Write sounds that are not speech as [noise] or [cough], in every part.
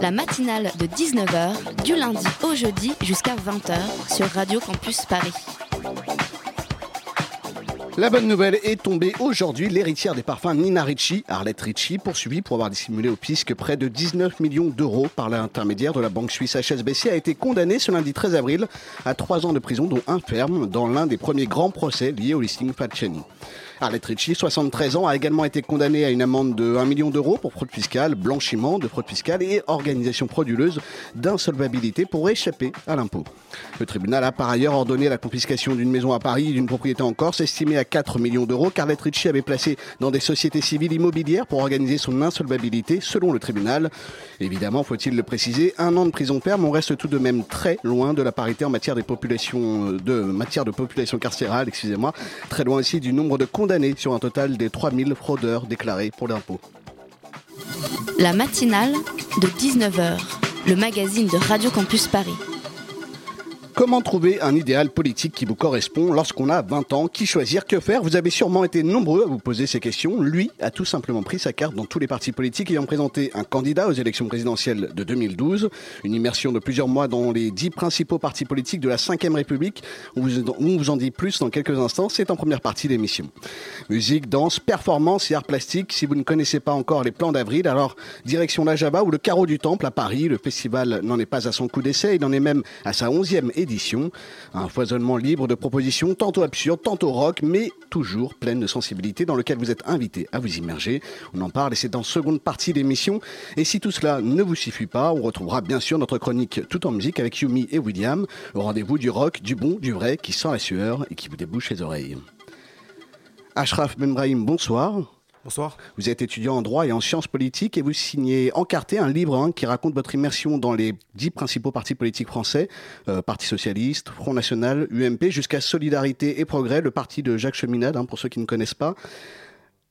La matinale de 19h, du lundi au jeudi jusqu'à 20h sur Radio Campus Paris. La bonne nouvelle est tombée aujourd'hui. L'héritière des parfums Nina Ricci, Arlette Ricci, poursuivie pour avoir dissimulé au fisc près de 19 millions d'euros par l'intermédiaire de la banque suisse HSBC, a été condamnée ce lundi 13 avril à trois ans de prison, dont un ferme, dans l'un des premiers grands procès liés au listing Falciani. Arlette Ricci, 73 ans, a également été condamnée à une amende de 1 million d'euros pour fraude fiscale, blanchiment de fraude fiscale et organisation frauduleuse d'insolvabilité pour échapper à l'impôt. Le tribunal a par ailleurs ordonné la confiscation d'une maison à Paris et d'une propriété en Corse estimée à 4 millions d'euros qu'Arlette Ricci avait placée dans des sociétés civiles immobilières pour organiser son insolvabilité selon le tribunal. Évidemment, faut-il le préciser, un an de prison ferme, on reste tout de même très loin de la parité en matière, des populations, euh, de, matière de population carcérale, excusez-moi, très loin aussi du nombre de sur un total des 3000 fraudeurs déclarés pour l'impôt. La matinale de 19h, le magazine de Radio Campus Paris. Comment trouver un idéal politique qui vous correspond lorsqu'on a 20 ans? Qui choisir? Que faire? Vous avez sûrement été nombreux à vous poser ces questions. Lui a tout simplement pris sa carte dans tous les partis politiques ayant présenté un candidat aux élections présidentielles de 2012. Une immersion de plusieurs mois dans les dix principaux partis politiques de la 5ème République. On vous, on vous en dit plus dans quelques instants. C'est en première partie d'émission. Musique, danse, performance et art plastique. Si vous ne connaissez pas encore les plans d'avril, alors direction la Java ou le Carreau du Temple à Paris. Le festival n'en est pas à son coup d'essai. Il en est même à sa 11e édition. Un foisonnement libre de propositions, tantôt absurdes, tantôt rock, mais toujours pleine de sensibilité, dans lequel vous êtes invité à vous immerger. On en parle et c'est en seconde partie d'émission. Et si tout cela ne vous suffit pas, on retrouvera bien sûr notre chronique tout en musique avec Yumi et William, au rendez-vous du rock, du bon, du vrai, qui sent la sueur et qui vous débouche les oreilles. Ashraf Benbrahim, bonsoir. Bonsoir. Vous êtes étudiant en droit et en sciences politiques et vous signez Encarté, un livre hein, qui raconte votre immersion dans les dix principaux partis politiques français, euh, Parti socialiste, Front national, UMP, jusqu'à Solidarité et Progrès, le parti de Jacques Cheminade, hein, pour ceux qui ne connaissent pas.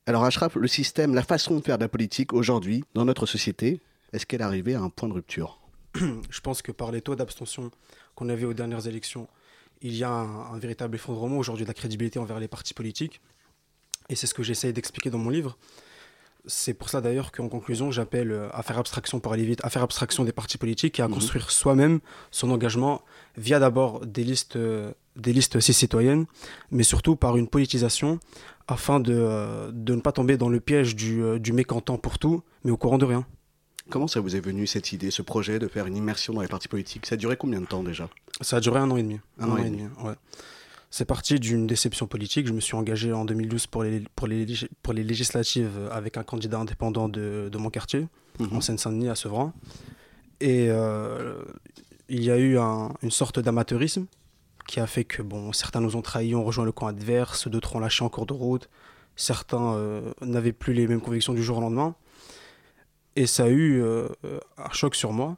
Alors Ashraf, le système, la façon de faire de la politique aujourd'hui dans notre société, est-ce qu'elle est arrivée à un point de rupture? [clears throat] Je pense que par les taux d'abstention qu'on avait aux dernières élections, il y a un, un véritable effondrement aujourd'hui de la crédibilité envers les partis politiques. Et c'est ce que j'essaye d'expliquer dans mon livre. C'est pour ça d'ailleurs qu'en conclusion, j'appelle euh, à faire abstraction pour aller vite, à faire abstraction des partis politiques et à Mhm. construire soi-même son engagement via d'abord des listes, euh, des listes si citoyennes, mais surtout par une politisation afin de, euh, de ne pas tomber dans le piège du, du mécontent pour tout, mais au courant de rien. Comment ça vous est venu cette idée, ce projet de faire une immersion dans les partis politiques? Ça a duré combien de temps déjà? Ça a duré un an et demi. Un an et demi. ouais. C'est parti d'une déception politique. Je me suis engagé en 2012 pour les, pour les, pour les législatives avec un candidat indépendant de, de mon quartier, Mhm. en Seine-Saint-Denis, à Sevran. Et euh, il y a eu un- une sorte d'amateurisme qui a fait que bon, certains nous ont trahis, ont rejoint le camp adverse, d'autres ont lâché en cours de route, certains euh, n'avaient plus les mêmes convictions du jour au lendemain. Et ça a eu euh, un choc sur moi.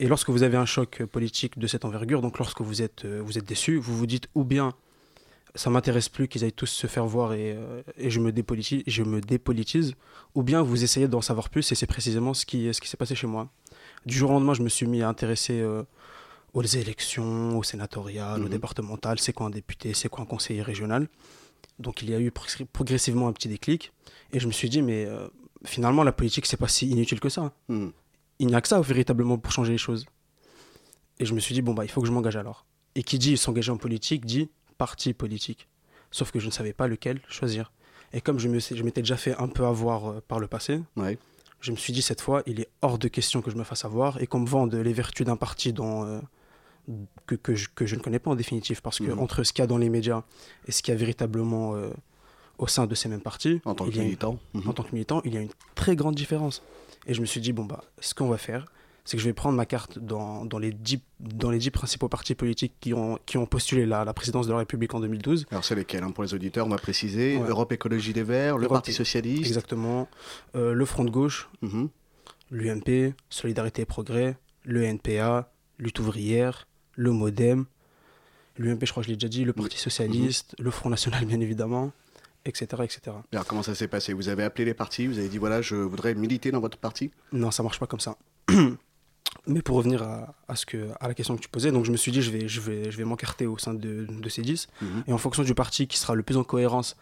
Et lorsque vous avez un choc politique de cette envergure, donc lorsque vous êtes, vous êtes déçu, vous vous dites ou bien ça m'intéresse plus qu'ils aillent tous se faire voir et, euh, et je, me dépolitise, je me dépolitise, ou bien vous essayez d'en savoir plus et c'est précisément ce qui, ce qui s'est passé chez moi. Du jour au lendemain, je me suis mis à intéresser euh, aux élections, aux sénatoriales, aux Mhm. départementales, c'est quoi un député, c'est quoi un conseiller régional. Donc il y a eu progr- progressivement un petit déclic et je me suis dit, mais euh, finalement la politique, c'est pas si inutile que ça Hmm. il n'y a que ça véritablement pour changer les choses. Et je me suis dit, bon, bah, il faut que je m'engage alors. Et qui dit s'engager en politique dit parti politique. Sauf que je ne savais pas lequel choisir. Et comme je me je m'étais déjà fait un peu avoir euh, par le passé, Ouais. je me suis dit cette fois, il est hors de question que je me fasse avoir et qu'on me vende les vertus d'un parti dont, euh, que, que, je, que je ne connais pas en définitive. Parce que Mhm. entre ce qu'il y a dans les médias et ce qu'il y a véritablement euh, au sein de ces mêmes partis, En tant que une- militant Mhm. en tant que militant, il y a une très grande différence. Et je me suis dit, bon, bah, ce qu'on va faire, c'est que je vais prendre ma carte dans, dans, les, dix, dans les dix principaux partis politiques qui ont, qui ont postulé la, la présidence de la République en 2012. Alors c'est lesquels hein, Pour les auditeurs, on va préciser. Ouais. Europe Écologie Les Verts, le Europe- Parti Socialiste. Exactement. Euh, le Front de gauche, Mhm. l'UMP, Solidarité et Progrès, le NPA, Lutte ouvrière, le Modem, l'UMP, je crois que je l'ai déjà dit, le Parti socialiste, le Front national, bien évidemment, etc. etc. Alors comment ça s'est passé? Vous avez appelé les partis, vous avez dit voilà, je voudrais militer dans votre parti? Non, ça marche pas comme ça. [clears throat] Mais pour revenir à, à ce que, à la question que tu posais, donc je me suis dit je vais, je vais, je vais m'encarter au sein de, de ces 10 Mhm. et en fonction du parti qui sera le plus en cohérence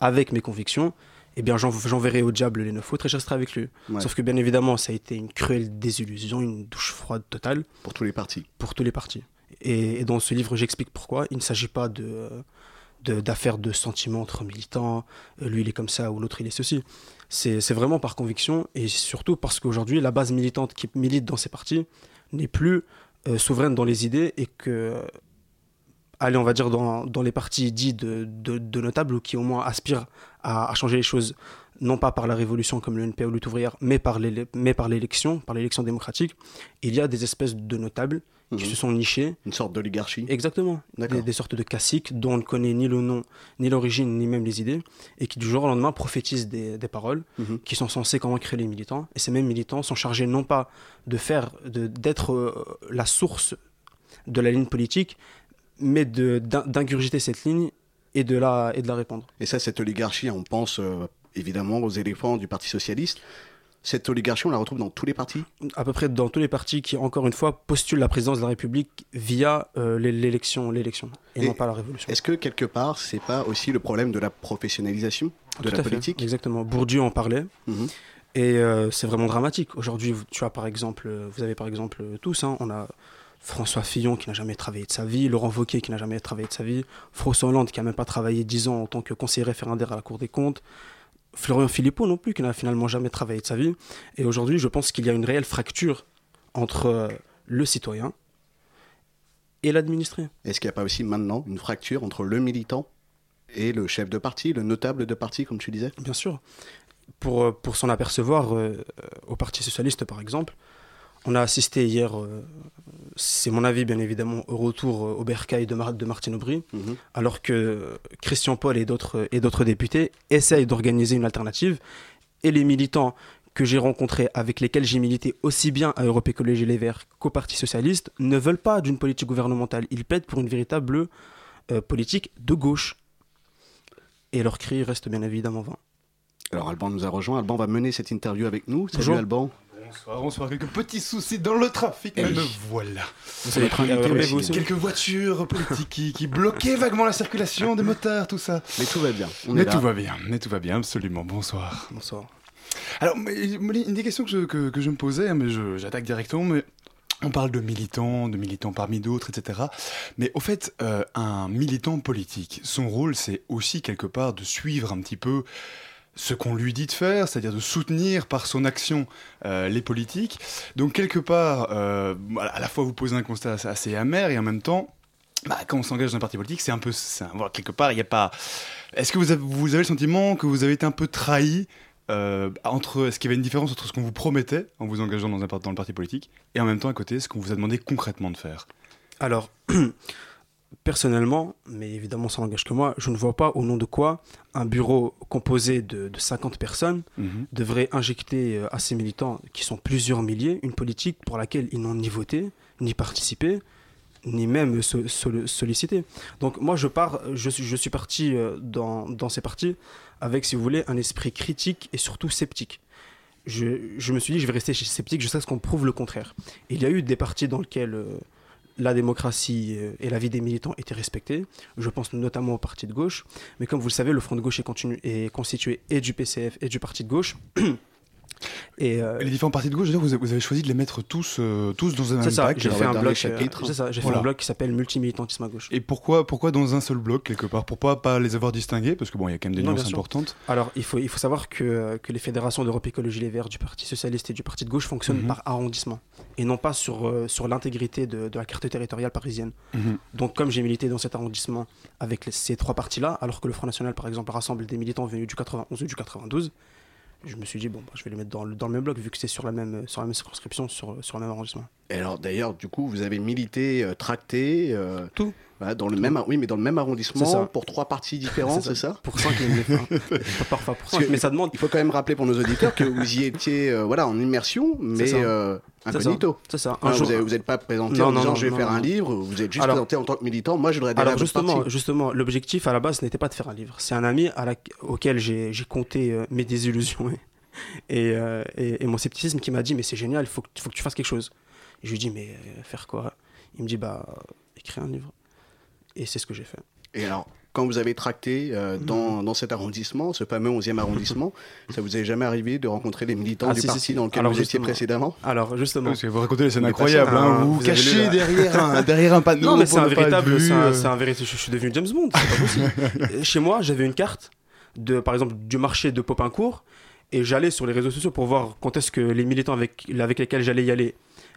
avec mes convictions, eh bien j'en- j'enverrai au diable les neuf autres et je resterai avec lui. Ouais. Sauf que bien évidemment, ça a été une cruelle désillusion, une douche froide totale Pour tous les partis. pour tous les partis. Et, et dans ce livre, j'explique pourquoi. Il ne s'agit pas de de- d'affaires de, sentiments entre militants, euh, lui il est comme ça ou l'autre il est ceci. C'est vraiment par conviction et surtout parce qu'aujourd'hui, la base militante qui milite dans ces partis n'est plus euh, souveraine dans les idées et que, allez, on va dire dans, les partis dits de, notables ou qui au moins aspirent à, changer les choses, non pas par la révolution comme le NPA ou lutte ouvrière, mais par l'élection, par l'élection démocratique, il y a des espèces de notables qui Mhm. se sont nichés Une sorte d'oligarchie. Exactement. Des, des sortes de caciques dont on ne connaît ni le nom, ni l'origine, ni même les idées, et qui du jour au lendemain prophétisent des, des paroles Mhm. qui sont censées convaincre les militants. Et ces mêmes militants sont chargés non pas de faire, de- d'être euh, la source de la ligne politique, mais d'ingurgiter cette ligne et de la, et de la répandre. Et ça, cette oligarchie, on pense euh, évidemment aux éléphants du Parti Socialiste. Cette oligarchie, on la retrouve dans tous les partis À peu près dans tous les partis qui, encore une fois, postulent la présidence de la République via euh, l'é- l'élection, l'élection, et, Et non pas la révolution. Est-ce que quelque part, c'est pas aussi le problème de la professionnalisation de Tout la à fait, politique? Exactement. Bourdieu en parlait. Mhm. Et euh, c'est vraiment dramatique. Aujourd'hui, tu as par exemple, euh, vous avez par exemple tous, hein, on a François Fillon qui n'a jamais travaillé de sa vie, Laurent Wauquiez qui n'a jamais travaillé de sa vie, François Hollande qui n'a même pas travaillé 10 ans en tant que conseiller référendaire à la Cour des comptes, Florian Philippot non plus qui n'a finalement jamais travaillé de sa vie. Et aujourd'hui, je pense qu'il y a une réelle fracture entre euh, le citoyen et l'administré. Est-ce qu'il n'y a pas aussi maintenant une fracture entre le militant et le chef de parti, le notable de parti, comme tu disais? Bien sûr. Pour, euh, pour s'en apercevoir, euh, au Parti Socialiste par exemple, on a assisté hier, euh, c'est mon avis bien évidemment, au retour euh, au bercail de, Mar- de Martine Aubry, Mhm. alors que Christian Paul et d'autres et d'autres députés essayent d'organiser une alternative, et les militants que j'ai rencontrés, avec lesquels j'ai milité aussi bien à Europe Écologie Les Verts qu'au Parti Socialiste, ne veulent pas d'une politique gouvernementale. Ils plaident pour une véritable euh, politique de gauche. Et leur cri reste bien évidemment vain. Alors Alban nous a rejoint. Alban va mener cette interview avec nous. Salut Bonjour. Alban. Bonsoir, bonsoir. Quelques petits soucis dans le trafic, mais me voilà. Vous Notre invité euh, aussi Quelques voitures politiques qui, qui bloquaient vaguement la circulation des motards, tout ça. Mais tout va bien. On mais est là. tout va bien, mais tout va bien, absolument. Bonsoir. Bonsoir. Alors, une des questions que je, que, que je me posais, mais je- j'attaque directement, mais on parle de militants, de militants parmi d'autres, etc. Mais au fait, euh, un militant politique, son rôle, c'est aussi quelque part de suivre un petit peu ce qu'on lui dit de faire, c'est-à-dire de soutenir par son action euh, les politiques. Donc quelque part, euh, à la fois vous posez un constat assez- amer et en même temps, bah, quand on s'engage dans un parti politique, c'est un peu, voilà, quelque part, il n'y a pas. Est-ce que vous avez, le sentiment que vous avez été un peu trahi euh, entre Est-ce qu'il y avait une différence entre ce qu'on vous promettait en vous engageant dans, un, dans le parti politique et en même temps à côté ce qu'on vous a demandé concrètement de faire? Alors, personnellement, mais évidemment ça n'engage que moi, je ne vois pas au nom de quoi un bureau composé de, de 50 personnes Mhm. devrait injecter euh, à ses militants, qui sont plusieurs milliers, une politique pour laquelle ils n'ont ni voté, ni participé, ni même so- so- sollicité. Donc moi je pars, je suis, je suis parti euh, dans, dans ces partis avec, si vous voulez, un esprit critique et surtout sceptique. Je, je me suis dit, je vais rester sceptique jusqu'à ce qu'on prouve le contraire. Il y a eu des partis dans lesquels euh, la démocratie euh, et la vie des militants étaient respectées. Je pense notamment au parti de gauche. Mais comme vous le savez, le Front de gauche est, constitué et du PCF et du parti de gauche. [clears throat] et euh, Les différents partis de gauche, vous avez, choisi de les mettre tous, euh, tous dans un même ça, pack. j'ai fait, un bloc, euh, chapitres. c'est ça, j'ai fait un bloc qui s'appelle Multimilitantisme à gauche. Et pourquoi, pourquoi dans un seul bloc quelque part? Pourquoi pas les avoir distingués? Parce que bon, il y a quand même des Non, nuances importantes. Alors, il faut, il faut savoir que, que les fédérations d'Europe Écologie Les Verts, du Parti Socialiste et du Parti de Gauche fonctionnent Mhm. par arrondissement et non pas sur, euh, sur l'intégrité de, de la carte territoriale parisienne. Mhm. Donc, comme j'ai milité dans cet arrondissement avec les- ces trois partis-là, alors que le Front National, par exemple, rassemble des militants venus du 91 ou du 92, je me suis dit, bon, bah, je vais les mettre dans le, dans le même bloc, vu que c'est sur la même, sur la même circonscription, sur, sur le même arrondissement. Et alors d'ailleurs, du coup, vous avez milité, euh, tracté. euh, Tout. dans le même, oui, mais dans le même arrondissement pour trois partis différents, c'est ça Pour 5 [laughs] Parfois pour Parce 5, que- mais ça demande. Il faut quand même rappeler pour nos auditeurs que vous y étiez, euh, voilà, en immersion, mais Incognito. C'est ça. Ah, Un jour- vous n'êtes pas présenté Non, en non, disant je vais faire un livre, vous êtes juste Alors- présenté en tant que militant. Moi, je voudrais Alors justement, justement, l'objectif à la base n'était pas de faire un livre. C'est un ami à la- auquel j'ai compté euh, mes désillusions et, euh, et- et mon scepticisme qui m'a dit mais c'est génial, il faut, que- faut que tu fasses quelque chose. Et je lui dis mais euh, faire quoi? Il me dit bah écrire un livre. Et c'est ce que j'ai fait. Et alors, quand vous avez tracté euh, dans, dans cet arrondissement, ce fameux 11e arrondissement, [laughs] ça vous est jamais arrivé de rencontrer des militants Ah, du si, si, parti si. dans lequel Alors, vous étiez justement. précédemment Alors justement. Parce que vous racontez des scènes incroyables, hein, vous cachez la- derrière un, [laughs] derrière un panneau. Non, mais c'est un véritable. c'est un- véritable- Je suis devenu James Bond, c'est pas possible. [laughs] Chez moi, j'avais une carte de, par exemple, du marché de Popincourt et j'allais sur les réseaux sociaux pour voir quand est-ce que les militants avec, avec lesquels j'allais y aller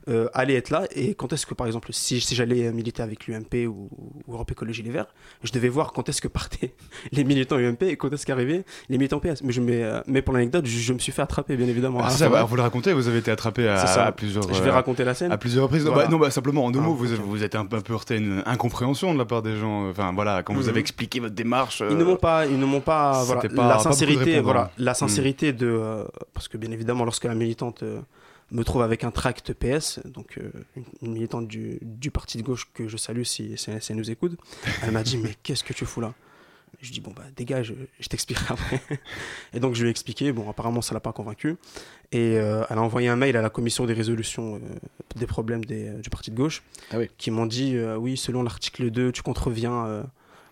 euh, allaient être là et quand est-ce que, par exemple, si, si j'allais militer avec l'UMP ou, ou Europe Écologie Les Verts, je devais voir quand est-ce que partaient [laughs] les militants UMP et quand est-ce qu'arrivaient les militants PS. Mais, je, mais, euh, mais pour l'anecdote, je, je me suis fait attraper, bien évidemment. Ah, c'est ça, bah, vous le racontez, vous avez été attrapé à, à plusieurs. je vais euh, raconter la scène. À plusieurs reprises. Voilà. bah, non, bah, simplement en deux Ah, mots, vous, vous êtes un peu, heurté à une incompréhension de la part des gens. Enfin voilà, quand vous Mhm. avez expliqué votre démarche. Ils ne euh, m'ont pas, ils ne m'ont pas, voilà, pas- pas la sincérité, répondants. voilà, la sincérité de, euh, parce que bien évidemment, lorsque la militante euh, me trouve avec un tract PS, donc euh, une, militante du, du parti de gauche que je salue si, si, si elle nous écoute, elle m'a dit [laughs] mais qu'est-ce que tu fous là? Je dis bon bah dégage, je t'expliquerai après. Et donc je lui ai expliqué, bon apparemment ça l'a pas convaincu, et euh, elle a envoyé un mail à la commission des résolutions euh, des problèmes des, du parti de gauche, Ah oui. qui m'ont dit oui selon l'article 2 tu contreviens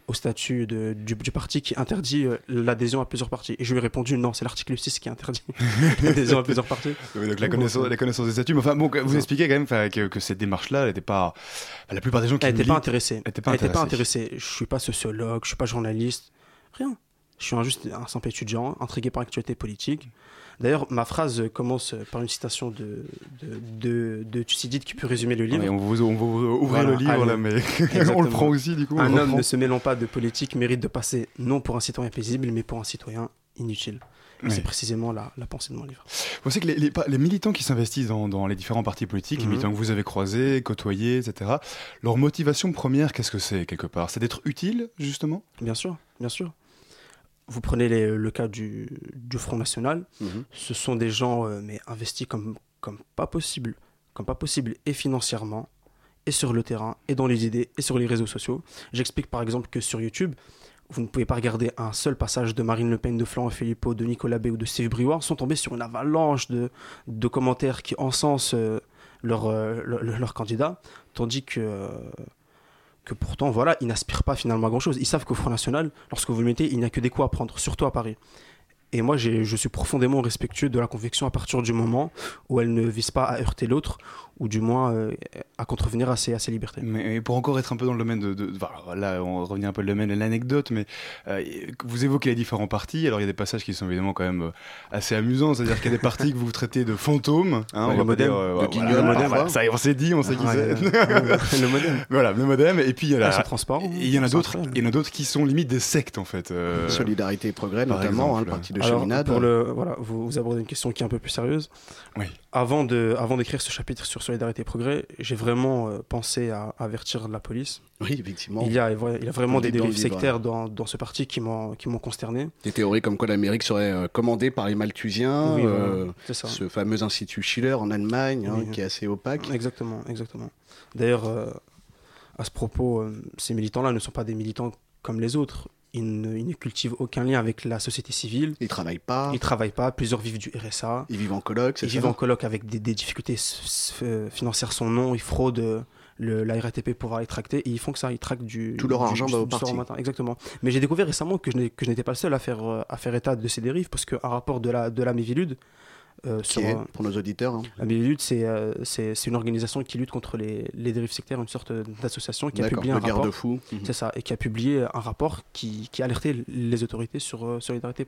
au statut de- du, du parti qui interdit euh, l'adhésion à plusieurs partis. Et je lui ai répondu non, c'est l'article 6 qui interdit [laughs] l'adhésion à plusieurs partis. Oui, donc la connaissance, la connaissance des statuts. Mais enfin, bon, vous expliquez quand même que, que cette démarche-là, elle n'était pas. la plupart des gens qui Elle n'était pas intéressée. Elle était pas intéressée. Je suis pas sociologue, je suis pas journaliste, rien. Je suis un, juste un simple étudiant, intrigué par l'actualité politique. D'ailleurs, ma phrase commence par une citation de, de, de, de Thucydide qui peut résumer le livre. Ouais, on vous, on vous ouvrir Voilà, le livre là, mais [laughs] on le prend aussi du coup. Un homme ne se mêlant pas de politique mérite de passer non pour un citoyen paisible, mais pour un citoyen inutile. C'est précisément la, la pensée de mon livre. Vous savez que les, les- pas- les militants qui s'investissent dans, dans les différents partis politiques, les Mhm. militants que vous avez croisés, côtoyés, etc., leur motivation première, qu'est-ce que c'est quelque part? C'est d'être utile, justement? Bien sûr, bien sûr. Vous prenez les- le cas du, du Front National, Mhm. ce sont des gens euh, mais investis comme, comme pas possible, comme pas possible et financièrement, et sur le terrain, et dans les idées, et sur les réseaux sociaux. J'explique par exemple que sur YouTube, vous ne pouvez pas regarder un seul passage de Marine Le Pen, de Florent Philippot, de Nicolas Bay ou de Steve Briouard sans tomber sur une avalanche de, de commentaires qui encensent euh, leur, euh, leur, leur candidat, tandis que, euh, que pourtant, voilà, ils n'aspirent pas finalement à grand-chose. Ils savent qu'au Front National, lorsque vous le mettez, il n'y a que des coups à prendre, surtout à Paris. Et moi, je suis profondément respectueux de la conviction à partir du moment où elle ne vise pas à heurter l'autre, ou du moins euh, à contrevenir à ses, à ses libertés. Mais pour encore être un peu dans le domaine de. de- enfin, là, on revient un peu le domaine de l'anecdote, mais euh, vous évoquez les différents partis. Alors, il y a des passages qui sont évidemment quand même euh, assez amusants. C'est-à-dire qu'il y a des partis que vous traitez de fantômes. Hein, Ouais, on le modem. dire, euh, voilà, voilà, parfois. voilà, ça, on s'est dit, on sait qui Ah, c'est. ouais, [laughs] le modèle. voilà, le modem. Et puis, il y, a Ah, la- transparent. il y en a d'autres incroyable. il y en a d'autres qui sont limite des sectes, en fait. euh, Solidarité et Progrès, notamment, hein, exemple. le parti de Alors, cheminade. pour le, voilà, vous, vous abordez une question qui est un peu plus sérieuse. Oui. Avant de, avant d'écrire ce chapitre sur Solidarité et Progrès, j'ai vraiment euh, pensé à avertir la police. Oui, effectivement. Il y a, il y a vraiment des dérives sectaires dans, dans ce parti qui m'ont, qui m'ont consterné. Des théories comme quoi l'Amérique serait euh, commandée par les Malthusiens, Oui, euh, c'est ça. ce fameux institut Schiller en Allemagne, hein, qui est assez opaque. Exactement, exactement. D'ailleurs, euh, à ce propos, ces militants-là ne sont pas des militants comme les autres. Ils ne, ils ne cultivent aucun lien avec la société civile. Ils travaillent pas, Ils ne travaillent pas. Plusieurs vivent du RSA. ils vivent en coloc, c'est Ils vivent en coloc avec des, des difficultés euh, financières sans nom. Ils fraudent euh, le, la RATP pour les tracter. Et ils font que ça. Ils traquent du. Tout leur du- argent du- va au parti. matin. Exactement. Mais j'ai découvert récemment que je n'étais pas le seul à faire, euh, à faire état de ces dérives parce qu'un rapport de la, de la Mivilude. Euh, Qui sur, est, euh, pour nos auditeurs, hein. c'est euh, c'est une organisation qui lutte contre les, les dérives sectaires, une sorte d'association qui a publié un rapport. Mhm. C'est ça, et qui a publié un rapport qui, qui alertait les autorités sur euh, Solidarité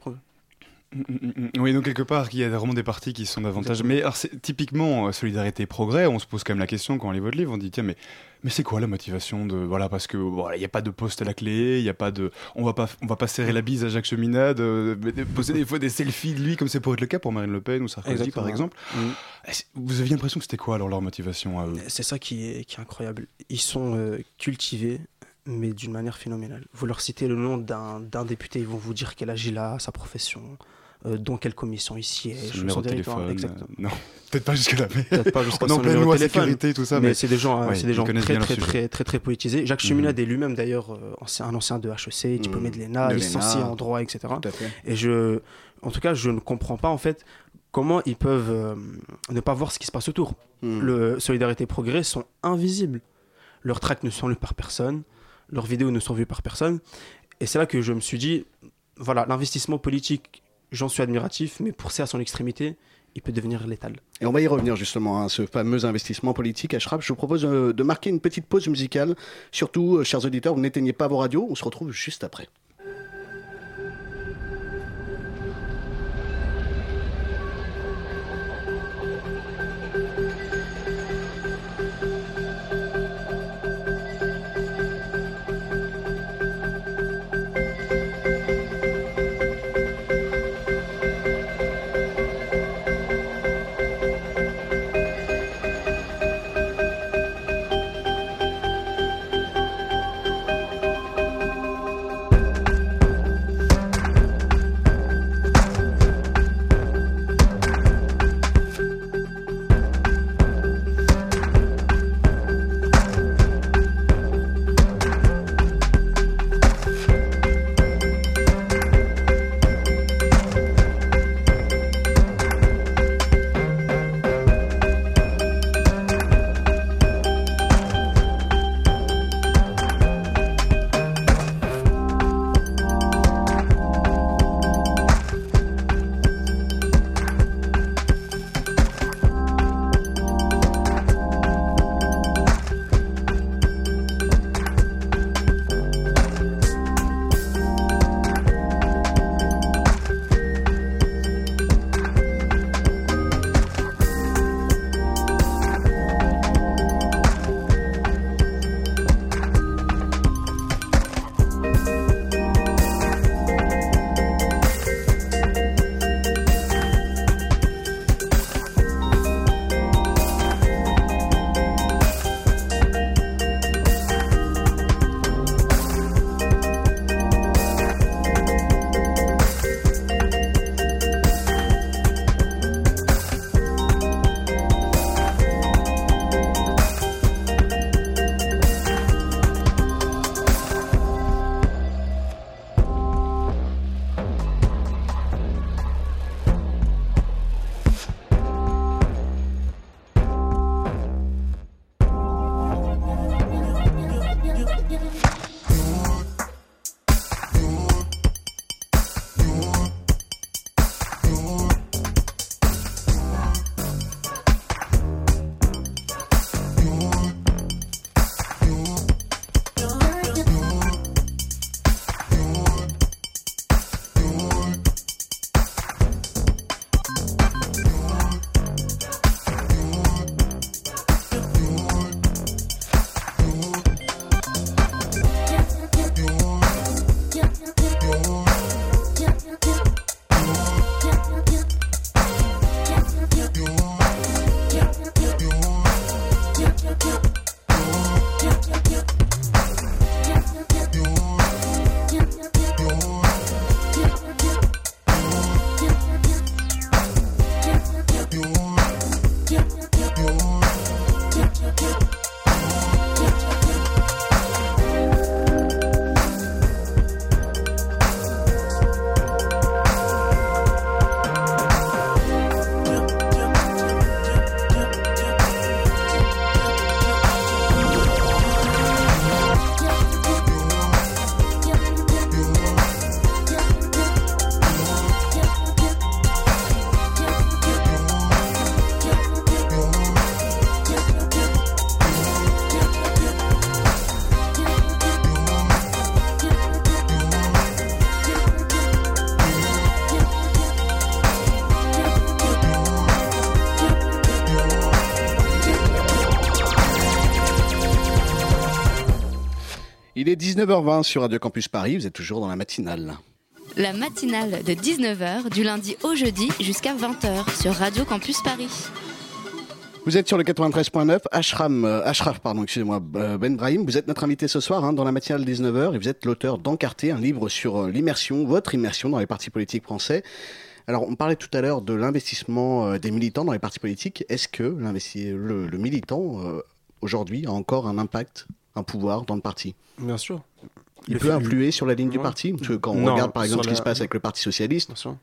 Oui, donc quelque part, il y a vraiment des partis qui sont davantage. Mais alors, typiquement, euh, solidarité et progrès, on se pose quand même la question quand on lit votre livre, on dit tiens, mais, mais c'est quoi la motivation de. Voilà, parce que voilà, il n'y a pas de poste à la clé, il y a pas de. On va pas, on va pas serrer la bise à Jacques Cheminade, euh, poser des fois des selfies de lui, comme c'est pour être le cas pour Marine Le Pen ou Sarkozy, Exactement. par exemple. Vous aviez l'impression que c'était quoi alors leur motivation à eux? C'est ça qui est, qui est incroyable. Ils sont euh, cultivés, mais d'une manière phénoménale. Vous leur citez le nom d'un d'un député, ils vont vous dire quel âge il a, sa profession, euh, dans quelle commission ici Son est, numéro son territoire, téléphone. exactement. euh, non, [laughs] peut-être pas jusque-là, mais. Peut-être pas jusqu'à son [laughs] numéro loi téléphone, sécurité, tout ça, mais, mais. c'est des gens, euh, ouais, c'est des gens très très, sujet. très très très politisés. Jacques Mhm. Cheminade est lui-même d'ailleurs euh, un ancien de HEC, diplômé Mhm. de l'ENA, licencié en droit, etc. Tout à fait. Et je, en tout cas, je ne comprends pas en fait comment ils peuvent euh, ne pas voir ce qui se passe autour. Hmm. Le Solidarité et Progrès sont invisibles. Leurs tracts ne sont lus par personne, leurs vidéos ne sont vues par personne. Et c'est là que je me suis dit, voilà, l'investissement politique, j'en suis admiratif, mais poussé à son extrémité, il peut devenir létal. Et on va y revenir justement à ce fameux investissement politique. Ashraf, je vous propose euh, de marquer une petite pause musicale. Surtout, euh, chers auditeurs, vous n'éteignez pas vos radios. On se retrouve juste après. Est 19h20 sur Radio Campus Paris, vous êtes toujours dans la matinale. La matinale de 19h du lundi au jeudi jusqu'à 20h sur Radio Campus Paris. Vous êtes sur le 93.9, Ashram, euh, Ashraf, pardon, excusez-moi, euh, Ben Brahim. Vous êtes notre invité ce soir hein, dans la matinale 19h et vous êtes l'auteur d'Encarté, un livre sur euh, l'immersion, votre immersion dans les partis politiques français. Alors, on parlait tout à l'heure de l'investissement euh, des militants dans les partis politiques. Est-ce que le, le militant, aujourd'hui, a encore un impact, un pouvoir dans le parti Bien sûr. Il Le peut influer sur la ligne du parti Parce que quand on Non, regarde, par exemple, ce qui se passe avec le Parti Socialiste, Bien sûr.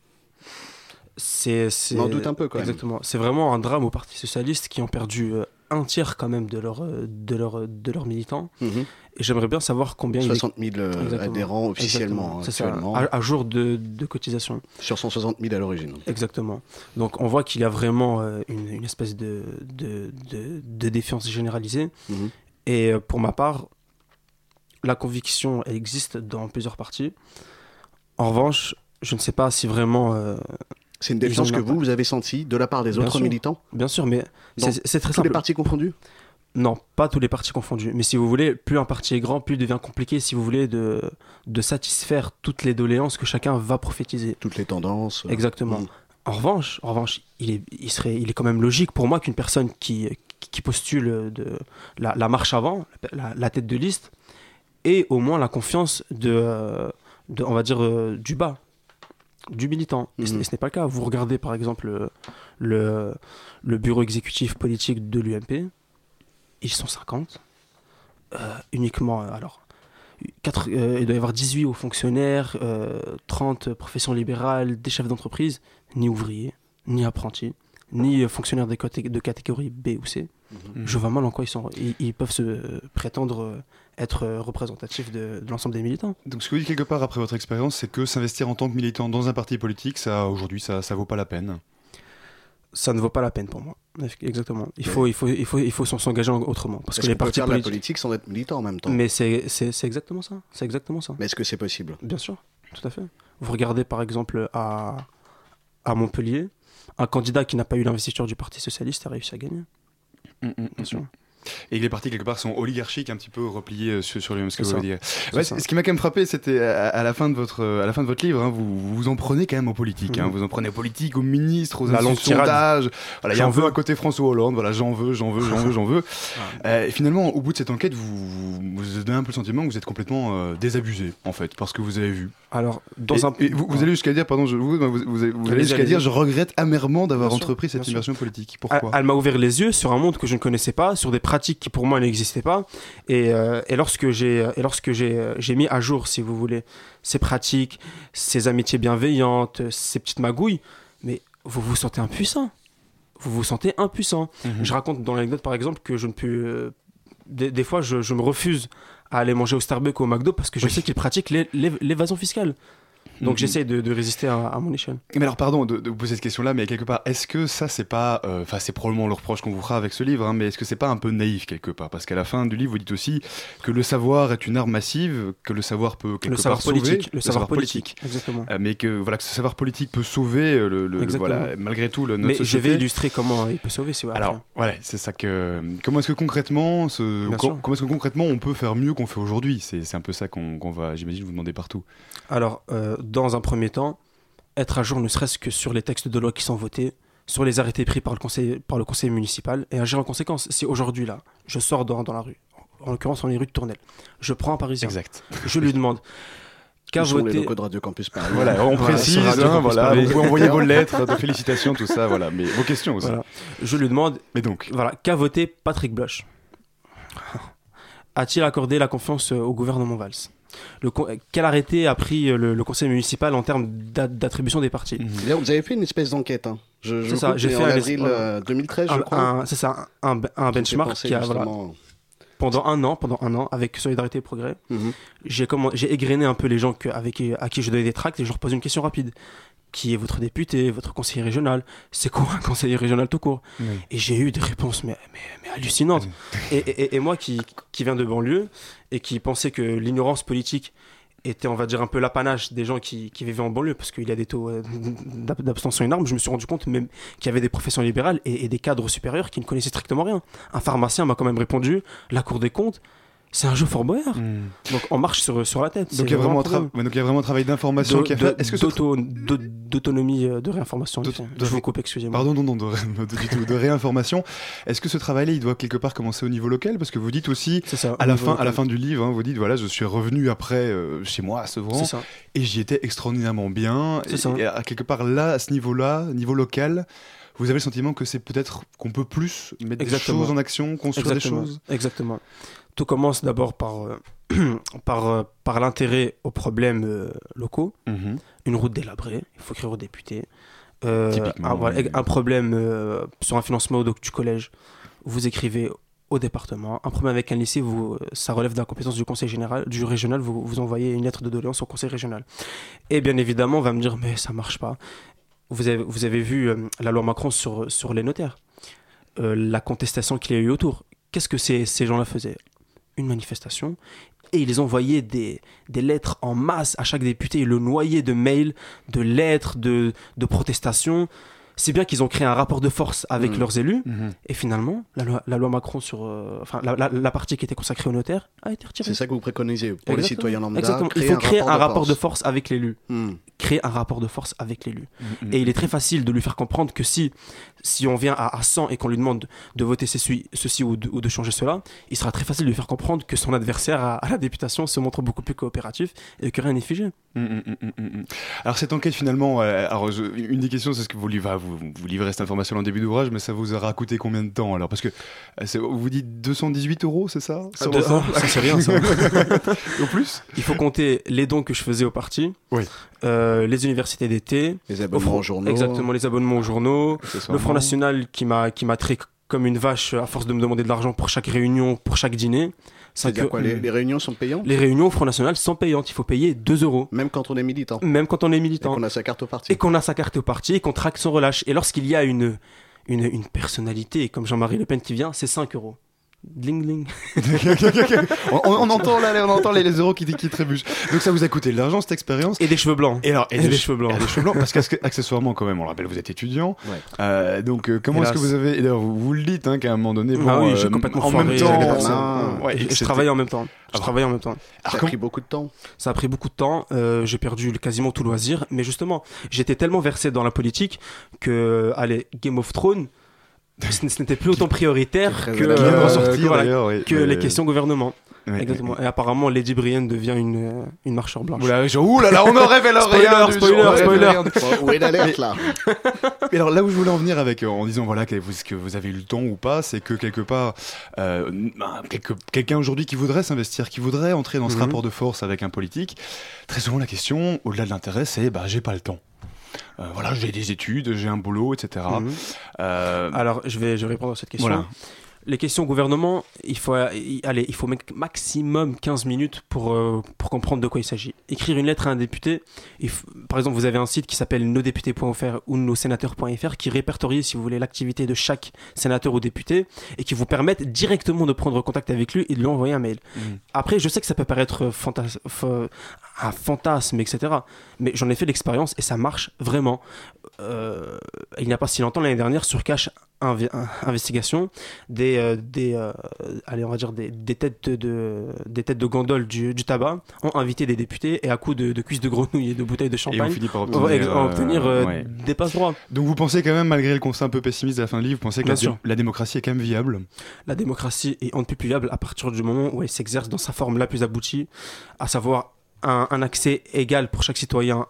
C'est, c'est... on en doute un peu quand même. Exactement. C'est vraiment un drame au Parti Socialiste qui ont perdu euh, un tiers quand même de leurs de leur, de leurs militants. Mhm. Et j'aimerais bien savoir combien il est 60 000 euh, Exactement. adhérents officiellement. C'est ça, actuellement, à, à jour de, de cotisation. sur 160 000 à l'origine. Exactement. Donc on voit qu'il y a vraiment euh, une, une espèce de, de, de, de défiance généralisée. Mhm. Et euh, pour ma part, la conviction elle existe dans plusieurs partis. En revanche, je ne sais pas si vraiment... euh, C'est une défiance que vous, vous avez sentie de la part des Bien autres sûr. militants bien sûr, mais c'est, très Tous les simple. partis confondus Non, pas tous les partis confondus. Mais si vous voulez, plus un parti est grand, plus il devient compliqué, si vous voulez, de, de satisfaire toutes les doléances que chacun va prophétiser. Toutes les tendances. euh, Exactement. Mm. En revanche, en revanche il, est, il, serait, il est quand même logique pour moi qu'une personne qui, qui postule de la, la marche avant, la, la tête de liste, ait au moins la confiance de, euh, de on va dire, euh, du bas, du militant. Et ce Mhm. n'est- ce n'est pas le cas. Vous regardez par exemple le, le bureau exécutif politique de l'UMP, ils sont 50. Euh, uniquement, alors, euh, il doit y avoir 18 hauts fonctionnaires, euh, 30 professions libérales, des chefs d'entreprise, ni ouvriers, ni apprentis, ni fonctionnaires de catégorie B ou C. Mhm. Je vois mal en quoi ils, sont, ils, ils peuvent se prétendre euh, être euh, représentatifs de, de l'ensemble des militants. Donc ce que vous dites quelque part après votre expérience, c'est que s'investir en tant que militant dans un parti politique, ça aujourd'hui, ça, ça vaut pas la peine. Ça ne vaut pas la peine pour moi. Exactement. Il faut, il faut, il faut, il faut s'en- s'engager en- autrement. Parce que les partis faire de la politiques. politique sans être militant en même temps Mais c'est exactement ça. C'est exactement ça. Mais est-ce que c'est possible? Bien sûr, tout à fait. Vous regardez par exemple à, à Montpellier, un candidat qui n'a pas eu l'investiture du Parti Socialiste a réussi à gagner. Bien sûr. Et les partis quelque part sont oligarchiques, un petit peu repliés euh, sur, sur lui-même, ce que vous dire. Ouais, ce qui m'a quand même frappé, c'était à, à la fin de votre à la fin de votre livre, hein, vous vous en prenez quand même aux politiques. hein. Mhm. vous en prenez aux politiques, aux ministres, aux La longue instituts de tirade. sondage. Voilà, il y a J'en un peu veux. un côté François Hollande. Voilà, j'en veux, j'en veux, j'en veux, j'en veux. [laughs] Euh, et finalement, au bout de cette enquête, vous vous, vous avez un peu le sentiment que vous êtes complètement euh, désabusé, en fait, parce que vous avez vu. Alors, dans Et- un. et vous, vous allez jusqu'à dire, pardon, je, vous, vous, vous, vous allez jusqu'à dire, je regrette amèrement d'avoir entrepris cette immersion politique. Pourquoi? Elle m'a ouvert les yeux sur un monde que je ne connaissais pas, sur des pratiques qui pour moi n'existaient pas. Et, euh, et lorsque j'ai et lorsque j'ai euh, j'ai mis à jour, si vous voulez, ces pratiques, ces amitiés bienveillantes, ces petites magouilles, mais vous vous sentez impuissant. Vous vous sentez impuissant. Mhm. Je raconte dans l'anecdote par exemple que je ne peux. euh, des, des fois, je, je me refuse à aller manger au Starbucks ou au McDo parce que je Oui. sais qu'ils pratiquent l'é- l'é- l'évasion fiscale. Donc Mhm. j'essaie de, de résister à, à mon échelle. Mais alors, pardon de, de vous poser cette question-là, mais quelque part, est-ce que ça, c'est pas. euh, Enfin, c'est probablement le reproche qu'on vous fera avec ce livre, hein, mais est-ce que c'est pas un peu naïf quelque part? Parce qu'à la fin du livre, vous dites aussi que le savoir est une arme massive, que le savoir peut quelque Le part savoir sauver. politique. Le savoir politique. Exactement. Euh, mais que voilà que ce savoir politique peut sauver euh, le, voilà malgré tout le notre Mais je vais illustrer comment il peut sauver. Si vous Alors, voilà, c'est ça que. Comment est-ce que concrètement, ce, com- comment est-ce que concrètement on peut faire mieux qu'on fait aujourd'hui? C'est un peu ça qu'on va, j'imagine, vous demander partout. Alors, euh, dans un premier temps, être à jour ne serait-ce que sur les textes de loi qui sont votés, sur les arrêtés pris par le conseil, par le conseil municipal, et agir en conséquence. Si aujourd'hui, là, je sors dans, dans la rue, en l'occurrence dans les rues de Tournelle, je prends un Parisien, Exact. je lui demande qu'a les voté... locaux de Radio Campus Paris Voilà, on précise, hein, Campus voilà, Paris. vous pouvez envoyer vos [laughs] lettres de félicitations, tout ça, voilà, mais vos questions aussi. Voilà. Je lui demande Mais donc, voilà, qu'a voté Patrick Bloch A-t-il accordé la confiance au gouvernement Valls? Le, Quel arrêté a pris euh, le, le conseil municipal en termes d'a- d'attribution des partis D'ailleurs, vous avez fait une espèce d'enquête. Hein. Je, je C'est ça, j'ai fait en un- avril voilà. euh, 2013, je crois. C'est ça, un, qui benchmark qui a, voilà, justement- pendant un an, pendant un an, avec Solidarité et Progrès, Mhm. j'ai égrené un peu les gens que- avec, à qui je donnais des tracts et je leur pose une question rapide. Qui est votre député, votre conseiller régional C'est quoi un conseiller régional tout court Et j'ai eu des réponses mais, mais, mais hallucinantes. et, et- et moi qui, qui viens de banlieue et qui pensais que l'ignorance politique était, on va dire, un peu l'apanage des gens qui, qui vivaient en banlieue, parce qu'il y a des taux euh, d'ab- d'abstention énormes, je me suis rendu compte même qu'il y avait des professions libérales et, et des cadres supérieurs qui ne connaissaient strictement rien. Un pharmacien m'a quand même répondu, la Cour des comptes, C'est un jeu Fort Boyard. Hmm. Donc on marche sur, sur la tête. Donc il y a vraiment un un tra- problème. ouais, donc il y a vraiment un travail d'information qui a fait. Est-ce que tra- d'autonomie euh, de réinformation. De- Je vous coupe, excusez-moi. Pardon, non, non, de, [laughs] de- du tout, de réinformation. Est-ce que ce travail-là, il doit quelque part commencer au niveau local? Parce que vous dites aussi, C'est ça. à la fin, à la fin du livre, hein, vous dites voilà, je suis revenu après euh, chez moi à Sevran C'est ça. et j'y étais extraordinairement bien. C'est Et, ça. et à quelque part là, à ce niveau-là, niveau local, vous avez le sentiment que c'est peut-être qu'on peut plus mettre Exactement. des choses en action, construire Exactement. des choses? Exactement. Tout commence d'abord par, euh, [clears throat] par, euh, par l'intérêt aux problèmes euh, locaux. Mhm. Une route délabrée, il faut écrire aux députés. Un, voilà, un problème sur un financement au- du collège, vous écrivez au département. Un problème avec un lycée, vous, ça relève de la compétence du conseil général, du régional, vous, vous envoyez une lettre de doléance au conseil régional. Et bien évidemment, on va me dire, mais ça marche pas. Vous avez, vous avez vu la loi Macron sur, sur les notaires, la contestation qu'il y a eu autour. Qu'est-ce que ces, ces gens-là faisaient? Une manifestation. Et ils envoyaient des, des lettres en masse à chaque député, ils le noyaient de mails, de lettres, de, de protestations. C'est bien qu'ils ont créé un rapport de force avec Mm. leurs élus. Mhm. Et finalement, la loi, la loi Macron sur. euh, enfin, la, la- la partie qui était consacrée aux notaires a été retirée. C'est ça que vous préconisez pour les citoyens lambda. Exactement. Il faut créer un rapport de force avec l'élu. Créer un rapport de force avec l'élu. Mhm. Et il est très facile de lui faire comprendre que si, si on vient à, à 100 et qu'on lui demande de voter ceci, ceci ou, de, ou de changer cela, il sera très facile de lui faire comprendre que son adversaire à, à la députation se montre beaucoup plus coopératif et que rien n'est figé. Mm, mm, mm, mm, mm. Alors cette enquête finalement, euh, alors je- une des questions c'est ce que vous, livrez- vous, vous livrez cette information le début d'ouvrage, mais ça vous aura coûté combien de temps alors? Parce que euh, vous dites 218 euros, c'est ça? De- l'ensemble ça, c'est rien, ça. [laughs] Au plus? Il faut compter les dons que je faisais au parti, Oui. Euh, les universités d'été, Les abonnements aux journaux. exactement les abonnements aux journaux, le Front National qui m'a qui m'a traité comme une vache à force de me demander de l'argent pour chaque réunion, pour chaque dîner. C'est-à-dire que- quoi les, les réunions sont payantes? Les réunions au Front National sont payantes, il faut payer 2 euros, Même quand on est militant même quand on est et militant. qu'on a sa carte au parti et qu'on a sa carte au parti et qu'on traque son relâche. Et lorsqu'il y a une, une, une personnalité comme Jean-Marie Le Pen qui vient, c'est 5 euros. Dling dling. [laughs] on, entend là, on entend les, les euros qui, qui trébuchent. Donc ça vous a coûté de l'argent cette expérience Et des cheveux blancs. et alors, Et des cheveux blancs. et des cheveux blancs, parce qu'accessoirement, quand même, on le rappelle, vous êtes étudiant. Ouais. Euh, donc, euh, comment est-ce que vous avez. et d'ailleurs, vous, vous le dites, hein, qu'à un moment donné, bon, ah oui, j'ai euh, complètement en même temps. euh. Ah, ouais, Et- je travaillais en même temps. Je Ah bon. travaillais en même temps. Ça a pris beaucoup de temps. Ça a pris beaucoup de temps. euh, j'ai perdu quasiment tout loisir. Mais justement, j'étais tellement versé dans la politique que, allez, Game of Thrones, ce ce n'était plus autant prioritaire que, euh, ressortir, que voilà, oui. que Ouais, les ouais. questions gouvernement. Ouais, Exactement. ouais, Et apparemment, Lady Brienne devient une, euh, une marcheur blanche. ouais. Oula, genre, ouh là là, on ne [laughs] révèle Spoiler, rien. du spoiler, spoiler. Bon, où est l'alerte là [laughs] Mais alors là où je voulais en venir avec, euh, en disant voilà que vous, que vous avez eu le temps ou pas, c'est que quelque part, euh, quelque- quelqu'un aujourd'hui qui voudrait s'investir, qui voudrait entrer dans ce Mhm. rapport de force avec un politique, très souvent la question, au-delà de l'intérêt, c'est bah j'ai pas le temps. Euh, voilà, j'ai des études, j'ai un boulot, etc. Mhm. Euh, Alors, je vais, je vais répondre à cette question. voilà. Les questions gouvernement, il faut, euh, allez, il faut ma- maximum 15 minutes pour, euh, pour comprendre de quoi il s'agit. Écrire une lettre à un député, il par exemple, vous avez un site qui s'appelle nosdéputés.fr ou nossénateurs.fr qui répertorie, si vous voulez, l'activité de chaque sénateur ou député et qui vous permettent directement de prendre contact avec lui et de lui envoyer un mail. Mhm. Après, je sais que ça peut paraître fantas- un fantasme, etc. Mais j'en ai fait l'expérience et ça marche vraiment. Euh, il n'y a pas si longtemps, l'année dernière, sur Cash Invi- Investigation, des, euh, des, euh, allez, on va dire des, des têtes de, des têtes de gondole du, du tabac ont invité des députés et à coups de, de cuisses de grenouilles et de bouteilles de Et on champagne, finit par on obtenir, euh, obtenir euh, ouais. des passe droits. Donc vous pensez quand même, malgré le constat un peu pessimiste de la fin du livre, vous pensez que la démocratie est quand même viable? La démocratie est on ne peut plus viable à partir du moment où elle s'exerce dans sa forme la plus aboutie, à savoir un, un accès égal pour chaque citoyen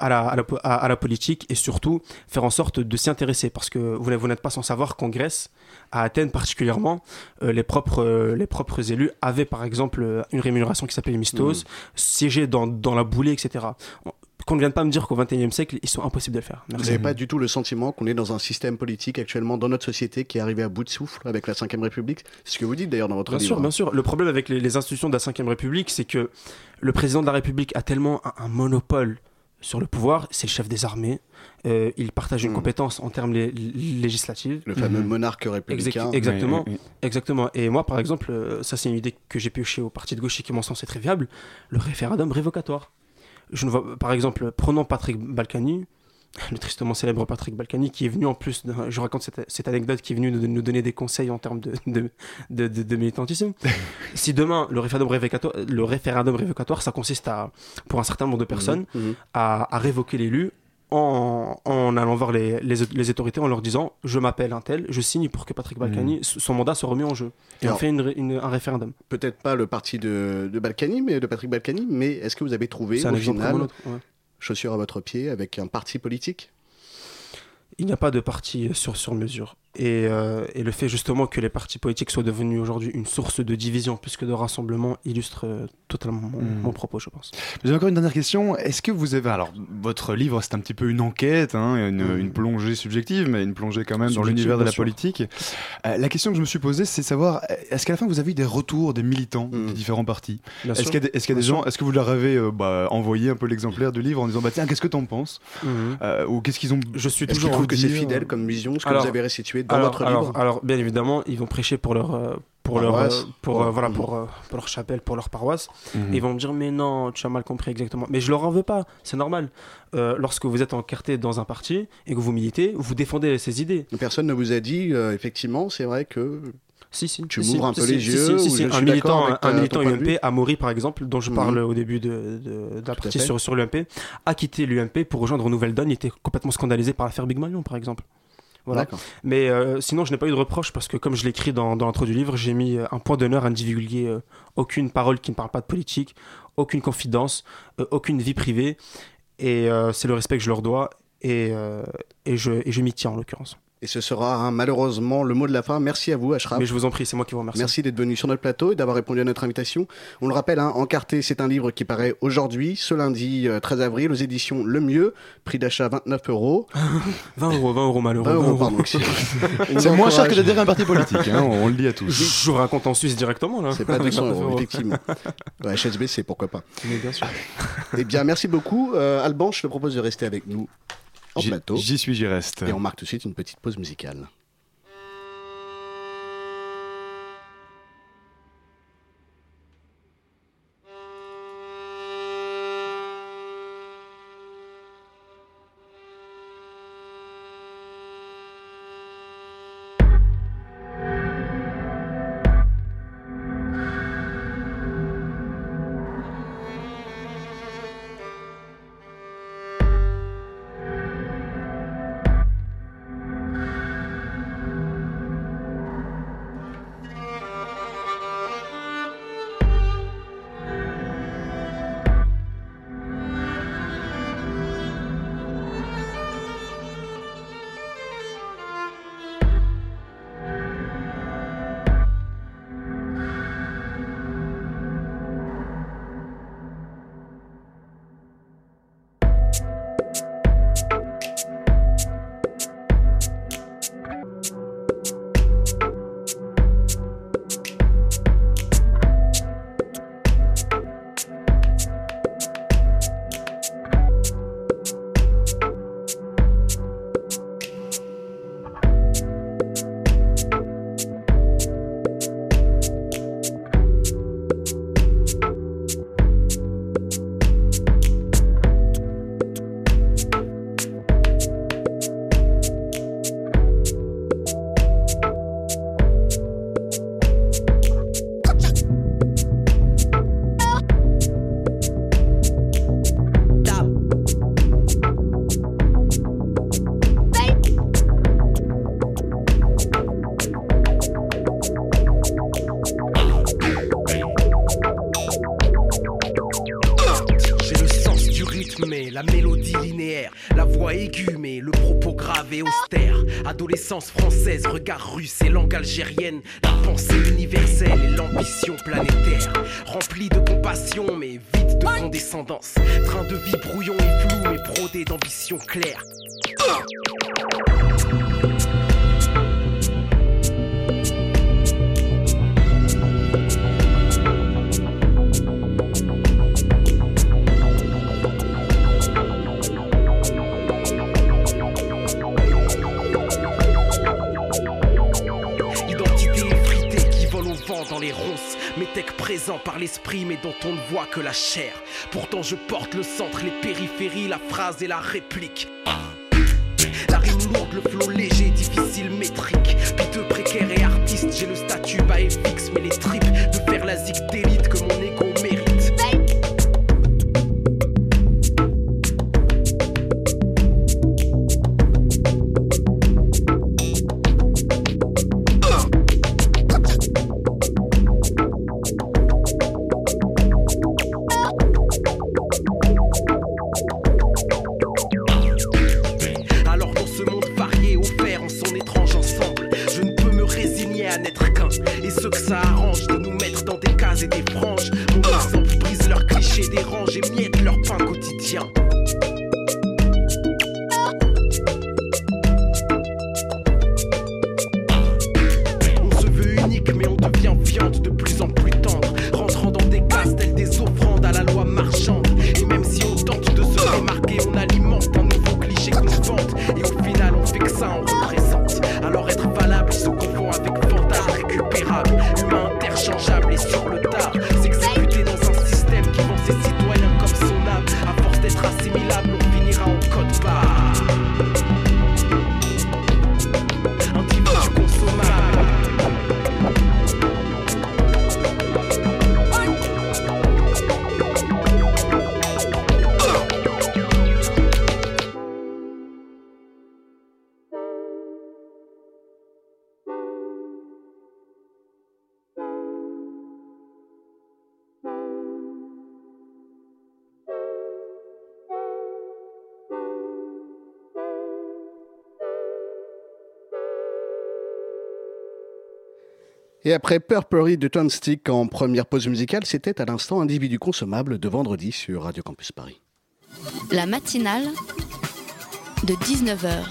à la, à, la, po- à- à la politique et surtout faire en sorte de s'y intéresser parce que vous, vous n'êtes pas sans savoir qu'en Grèce, à Athènes particulièrement, euh, les, propres, euh, les propres élus avaient par exemple euh, une rémunération qui s'appelait mistos, siéger dans, dans la boulée, etc. On- Qu'on ne vienne pas me dire qu'au XXIe siècle, ils sont impossibles de le faire. Vous n'avez pas du tout le sentiment qu'on est dans un système politique actuellement dans notre société qui est arrivé à bout de souffle avec la Ve République? C'est ce que vous dites d'ailleurs dans votre Bien livre. sûr, bien sûr. Le problème avec les, les institutions de la Ve République, c'est que le président de la République a tellement un, un monopole sur le pouvoir, c'est le chef des armées. Euh, il partage une Mm. compétence en termes lé- législatifs. Le fameux Mhm. monarque républicain. Exact- Exactement. Exactement. Et moi, par exemple, euh, ça c'est une idée que j'ai piochée au parti de gauche et qui, à mon sens, est très viable. Le référendum révocatoire. Je ne vois, par exemple, prenons Patrick Balkany. Le tristement célèbre Patrick Balkany, qui est venu en plus, de- je raconte cette, cette anecdote, qui est venu de, nous donner des conseils en termes de, militantisme. [laughs] si demain, le référendum, révocatoire, le référendum révocatoire, ça consiste à, pour un certain nombre de personnes, Mhm. à, à révoquer l'élu en, en allant voir les, les, les autorités en leur disant je m'appelle un tel, je signe pour que Patrick Balkany, son mandat soit remis en jeu. Et Alors- on fait une ré- une- un référendum. Peut-être pas le parti de, Balkany, mais de Patrick Balkany, mais est-ce que vous avez trouvé au final comme un autre. ouais. chaussure à votre pied avec un parti politique? Il n'y a pas de parti sur, sur mesure. Et, euh, et le fait justement que les partis politiques soient devenus aujourd'hui une source de division plus que de rassemblement illustre euh, totalement mon, Mm. mon propos, je pense. J'ai encore une dernière question. Est-ce que vous avez. Alors, votre livre, c'est un petit peu une enquête, hein, une, Mhm. une plongée subjective, mais une plongée quand même dans l'univers de la sûr. politique. Euh, la question que je me suis posée, c'est de savoir est-ce qu'à la fin, vous avez eu des retours des militants Mhm. des différents partis? Bien Est-ce sûr. qu'il y a des, est-ce qu'il y a des Bien gens. Est-ce que vous leur avez euh, bah, envoyé un peu l'exemplaire du livre en disant bah, tiens, qu'est-ce que t'en penses? Ou qu'est-ce qu'ils ont. Je suis toujours que c'est fidèle comme vision, ce que Alors- vous avez restitué dans alors, bien évidemment, ils vont prêcher pour leur, euh, pour Paroisse. euh, pour, euh, Ouais. voilà, Mhm. pour, euh, pour leur chapelle, pour leur paroisse. Mhm. Ils vont me dire, mais non, tu as mal compris exactement. Mais je leur en veux pas, c'est normal. Euh, lorsque vous êtes encarté dans un parti et que vous militez, vous défendez ces idées. Personne ne vous a dit, euh, effectivement, c'est vrai que Si, si. Tu si, m'ouvres un peu si, les yeux, un militant, un ta- militant UMP, Amaury par exemple, dont je Mhm. parle au début de, de- de la partie sur l'UMP, a quitté l'UMP pour rejoindre Nouvelle Donne. Il était complètement scandalisé par l'affaire Big Malion, par exemple. Voilà. Mais euh, sinon, je n'ai pas eu de reproche parce que, comme je l'écris dans, dans l'intro du livre, j'ai mis euh, un point d'honneur à ne divulguer euh, aucune parole qui ne parle pas de politique, aucune confidence, euh, aucune vie privée. Et c'est le respect que je leur dois. Et, et je, et je m'y tiens en l'occurrence. Et ce sera hein, malheureusement le mot de la fin. Merci à vous, Ashraf. Mais je vous en prie, c'est moi qui vous remercie. Merci d'être venu sur notre plateau et d'avoir répondu à notre invitation. On le rappelle, hein, Encarté, c'est un livre qui paraît aujourd'hui, ce lundi euh, 13 avril, aux éditions Le Mieux. Prix d'achat 29 euros. [laughs] 20 euros, 20 euros malheureux. 20 euros, 20 pardon. [laughs] C'est moins cher que à un parti politique, hein, on, on le dit à tous. Je vous raconte en Suisse directement là. C'est pas Avec 200 29 euros, effectivement. Ouais, HSBC, pourquoi pas. Mais bien sûr. Eh bien, merci beaucoup. Euh, Alban, je te propose de rester avec nous en plateau. J'y suis, j'y reste. Et on marque tout de suite une petite pause musicale. Adolescence je porte le centre, les périphéries, la phrase et la réplique. Et après Purpery de Tonstick en première pause musicale, c'était à l'instant Individu consommable de vendredi sur Radio Campus Paris. La matinale de 19h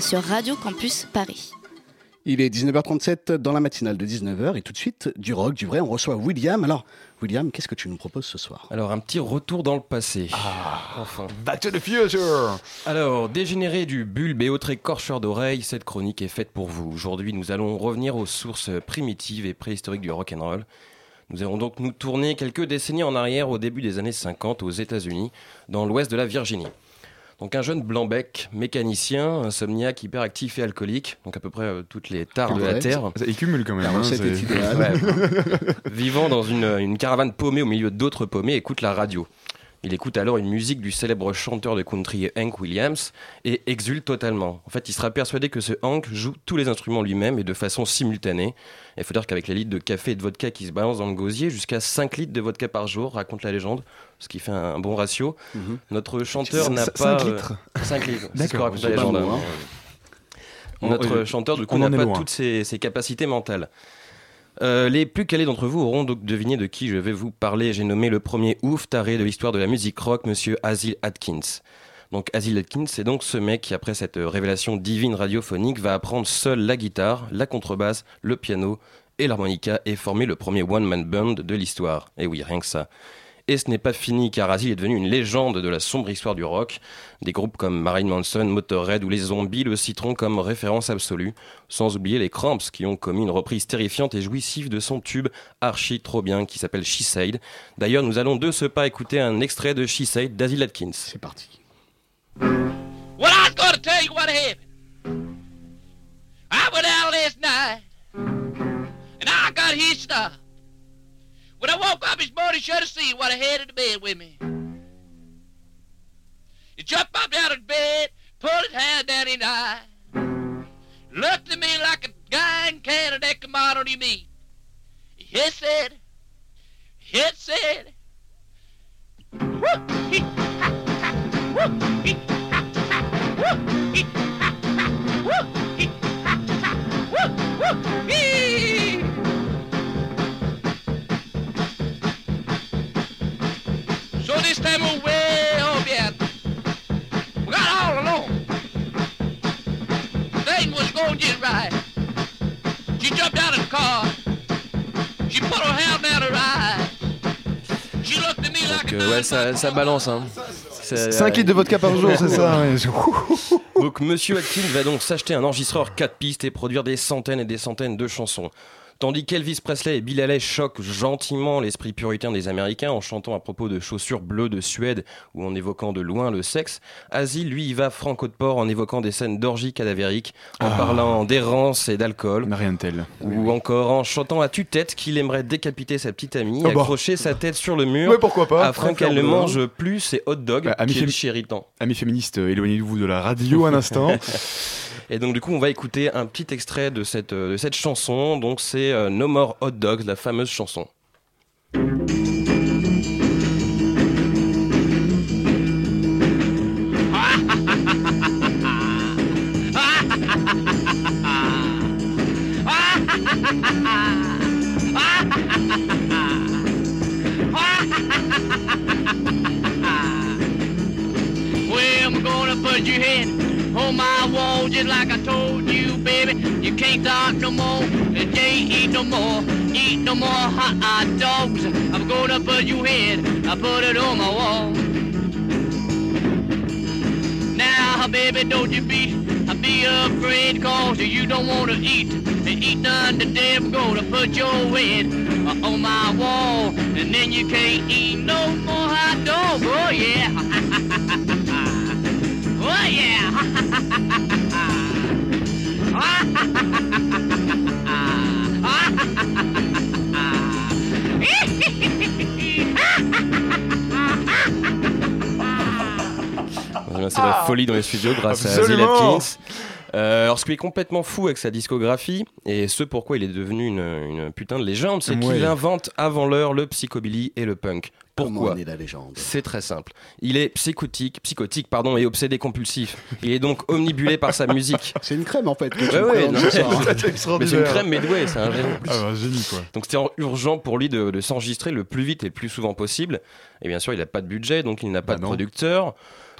sur Radio Campus Paris. Il est 19h37 dans la matinale de 19h et tout de suite, du rock, du vrai, on reçoit William. Alors, William, qu'est-ce que tu nous proposes ce soir? Alors, un petit retour dans le passé. Ah, [laughs] enfin. Back to the future Alors, dégénéré du bulbe et autres écorcheurs d'oreilles, cette chronique est faite pour vous. Aujourd'hui, nous allons revenir aux sources primitives et préhistoriques du rock and roll. Nous allons donc nous tourner quelques décennies en arrière au début des années 50 aux États-Unis, dans l'ouest de la Virginie. Donc un jeune blanc-bec, mécanicien, insomniaque, hyperactif et alcoolique, donc à peu près euh, toutes les tares de la Terre. Il cumule quand même. La hein, recette est idéale. Ouais. [laughs] Vivant dans une, une caravane paumée au milieu d'autres paumés, écoute la radio. Il écoute alors une musique du célèbre chanteur de country Hank Williams et exulte totalement. En fait, il sera persuadé que ce Hank joue tous les instruments lui-même et de façon simultanée. Il faut dire qu'avec les litres de café et de vodka qui se balancent dans le gosier, jusqu'à 5 litres de vodka par jour, raconte la légende, ce qui fait un bon ratio. Mhm. Notre chanteur n'a pas... euh, litres 5 litres, c'est ce que raconte la légende. bon, hein. Notre euh, chanteur, du coup, n'a pas toutes ses, ses capacités mentales. Euh, les plus calés d'entre vous auront donc deviné de qui je vais vous parler. J'ai nommé le premier ouf taré de l'histoire de la musique rock, monsieur Asil Atkins. Donc Asil Atkins, c'est donc ce mec qui, après cette euh, révélation divine radiophonique, va apprendre seul la guitare, la contrebasse, le piano et l'harmonica et former le premier one-man band de l'histoire. Et oui, rien que ça. Et ce n'est pas fini car Asil est devenu une légende de la sombre histoire du rock. Des groupes comme Marilyn Manson, Motorhead ou les Zombies le citeront comme référence absolue, sans oublier les Cramps qui ont commis une reprise terrifiante et jouissive de son tube archi trop bien qui s'appelle She Said. D'ailleurs, nous allons de ce pas écouter un extrait de She Said d'Asil Atkins. C'est parti. Well, I tell you what happened. I went out last night, and I got hitched up. When I woke up this morning, should have seen what I had in the bed with me. He jumped up out of bed, pulled his hand down his eye, looked at me like a guy in Canada that his meat. He said, he said, "Whoop, So this time we're way up yet. We got all alone. Thing was going just right. She jumped out of the car. She put her hand down her eye. She looked at me like Donc a euh, ouais, ça, ça balance. Hein. C'est- 5 litres de vodka par jour, c'est ça ouais. [laughs] Donc Monsieur Atkins va donc s'acheter un enregistreur 4 pistes et produire des centaines et des centaines de chansons. Tandis qu'Elvis Presley et Bill Haley choquent gentiment l'esprit puritain des Américains en chantant à propos de chaussures bleues de Suède ou en évoquant de loin le sexe, Asile, lui, y va franco de port en évoquant des scènes d'orgie cadavérique, en Ah. parlant d'errance et d'alcool. Rien de tel. Ou encore en chantant à tue-tête qu'il aimerait décapiter sa petite amie, Ah bah. accrocher sa tête sur le mur, Mais pourquoi pas afin qu'elle ne mange plus ses hot dogs, Bah, ami qui est. Amis féministes, euh, éloignez-vous de la radio un instant. [laughs] Et donc du coup, on va écouter un petit extrait de cette, euh, de cette chanson. Donc c'est euh, No More Hot Dogs, la fameuse chanson. On my wall just like I told you, baby. You can't talk no more, you can't eat no more, eat no more hot, hot dogs. I'm gonna put your head, I put it on my wall. Now, baby, don't you be, be afraid, cause you don't wanna eat, eat none today. I'm gonna put your head uh, on my wall, and then you can't eat no more hot dogs. Oh, yeah. [laughs] C'est la folie dans les studios grâce à Absolument. Atkins. Euh, alors, ce qui est complètement fou avec sa discographie, et ce pourquoi il est devenu une, une putain de légende, c'est Ouais. qu'il invente avant l'heure le psychobilly et le punk. Comment Pourquoi on est la légende C'est très simple. Il est psychotique, psychotique pardon, et obsédé compulsif. Il est donc omnibulé par sa musique. [laughs] C'est une crème en fait que tu Ouais, me ouais, présentes non, ce soir, hein. mais- mais c'est une crème Medway, c'est un génie. Ah, bah, un génie quoi. Donc c'était en- urgent pour lui de, de s'enregistrer le plus vite et le plus souvent possible. Et bien sûr, il n'a pas de budget, donc il n'a pas Bah de non. producteur.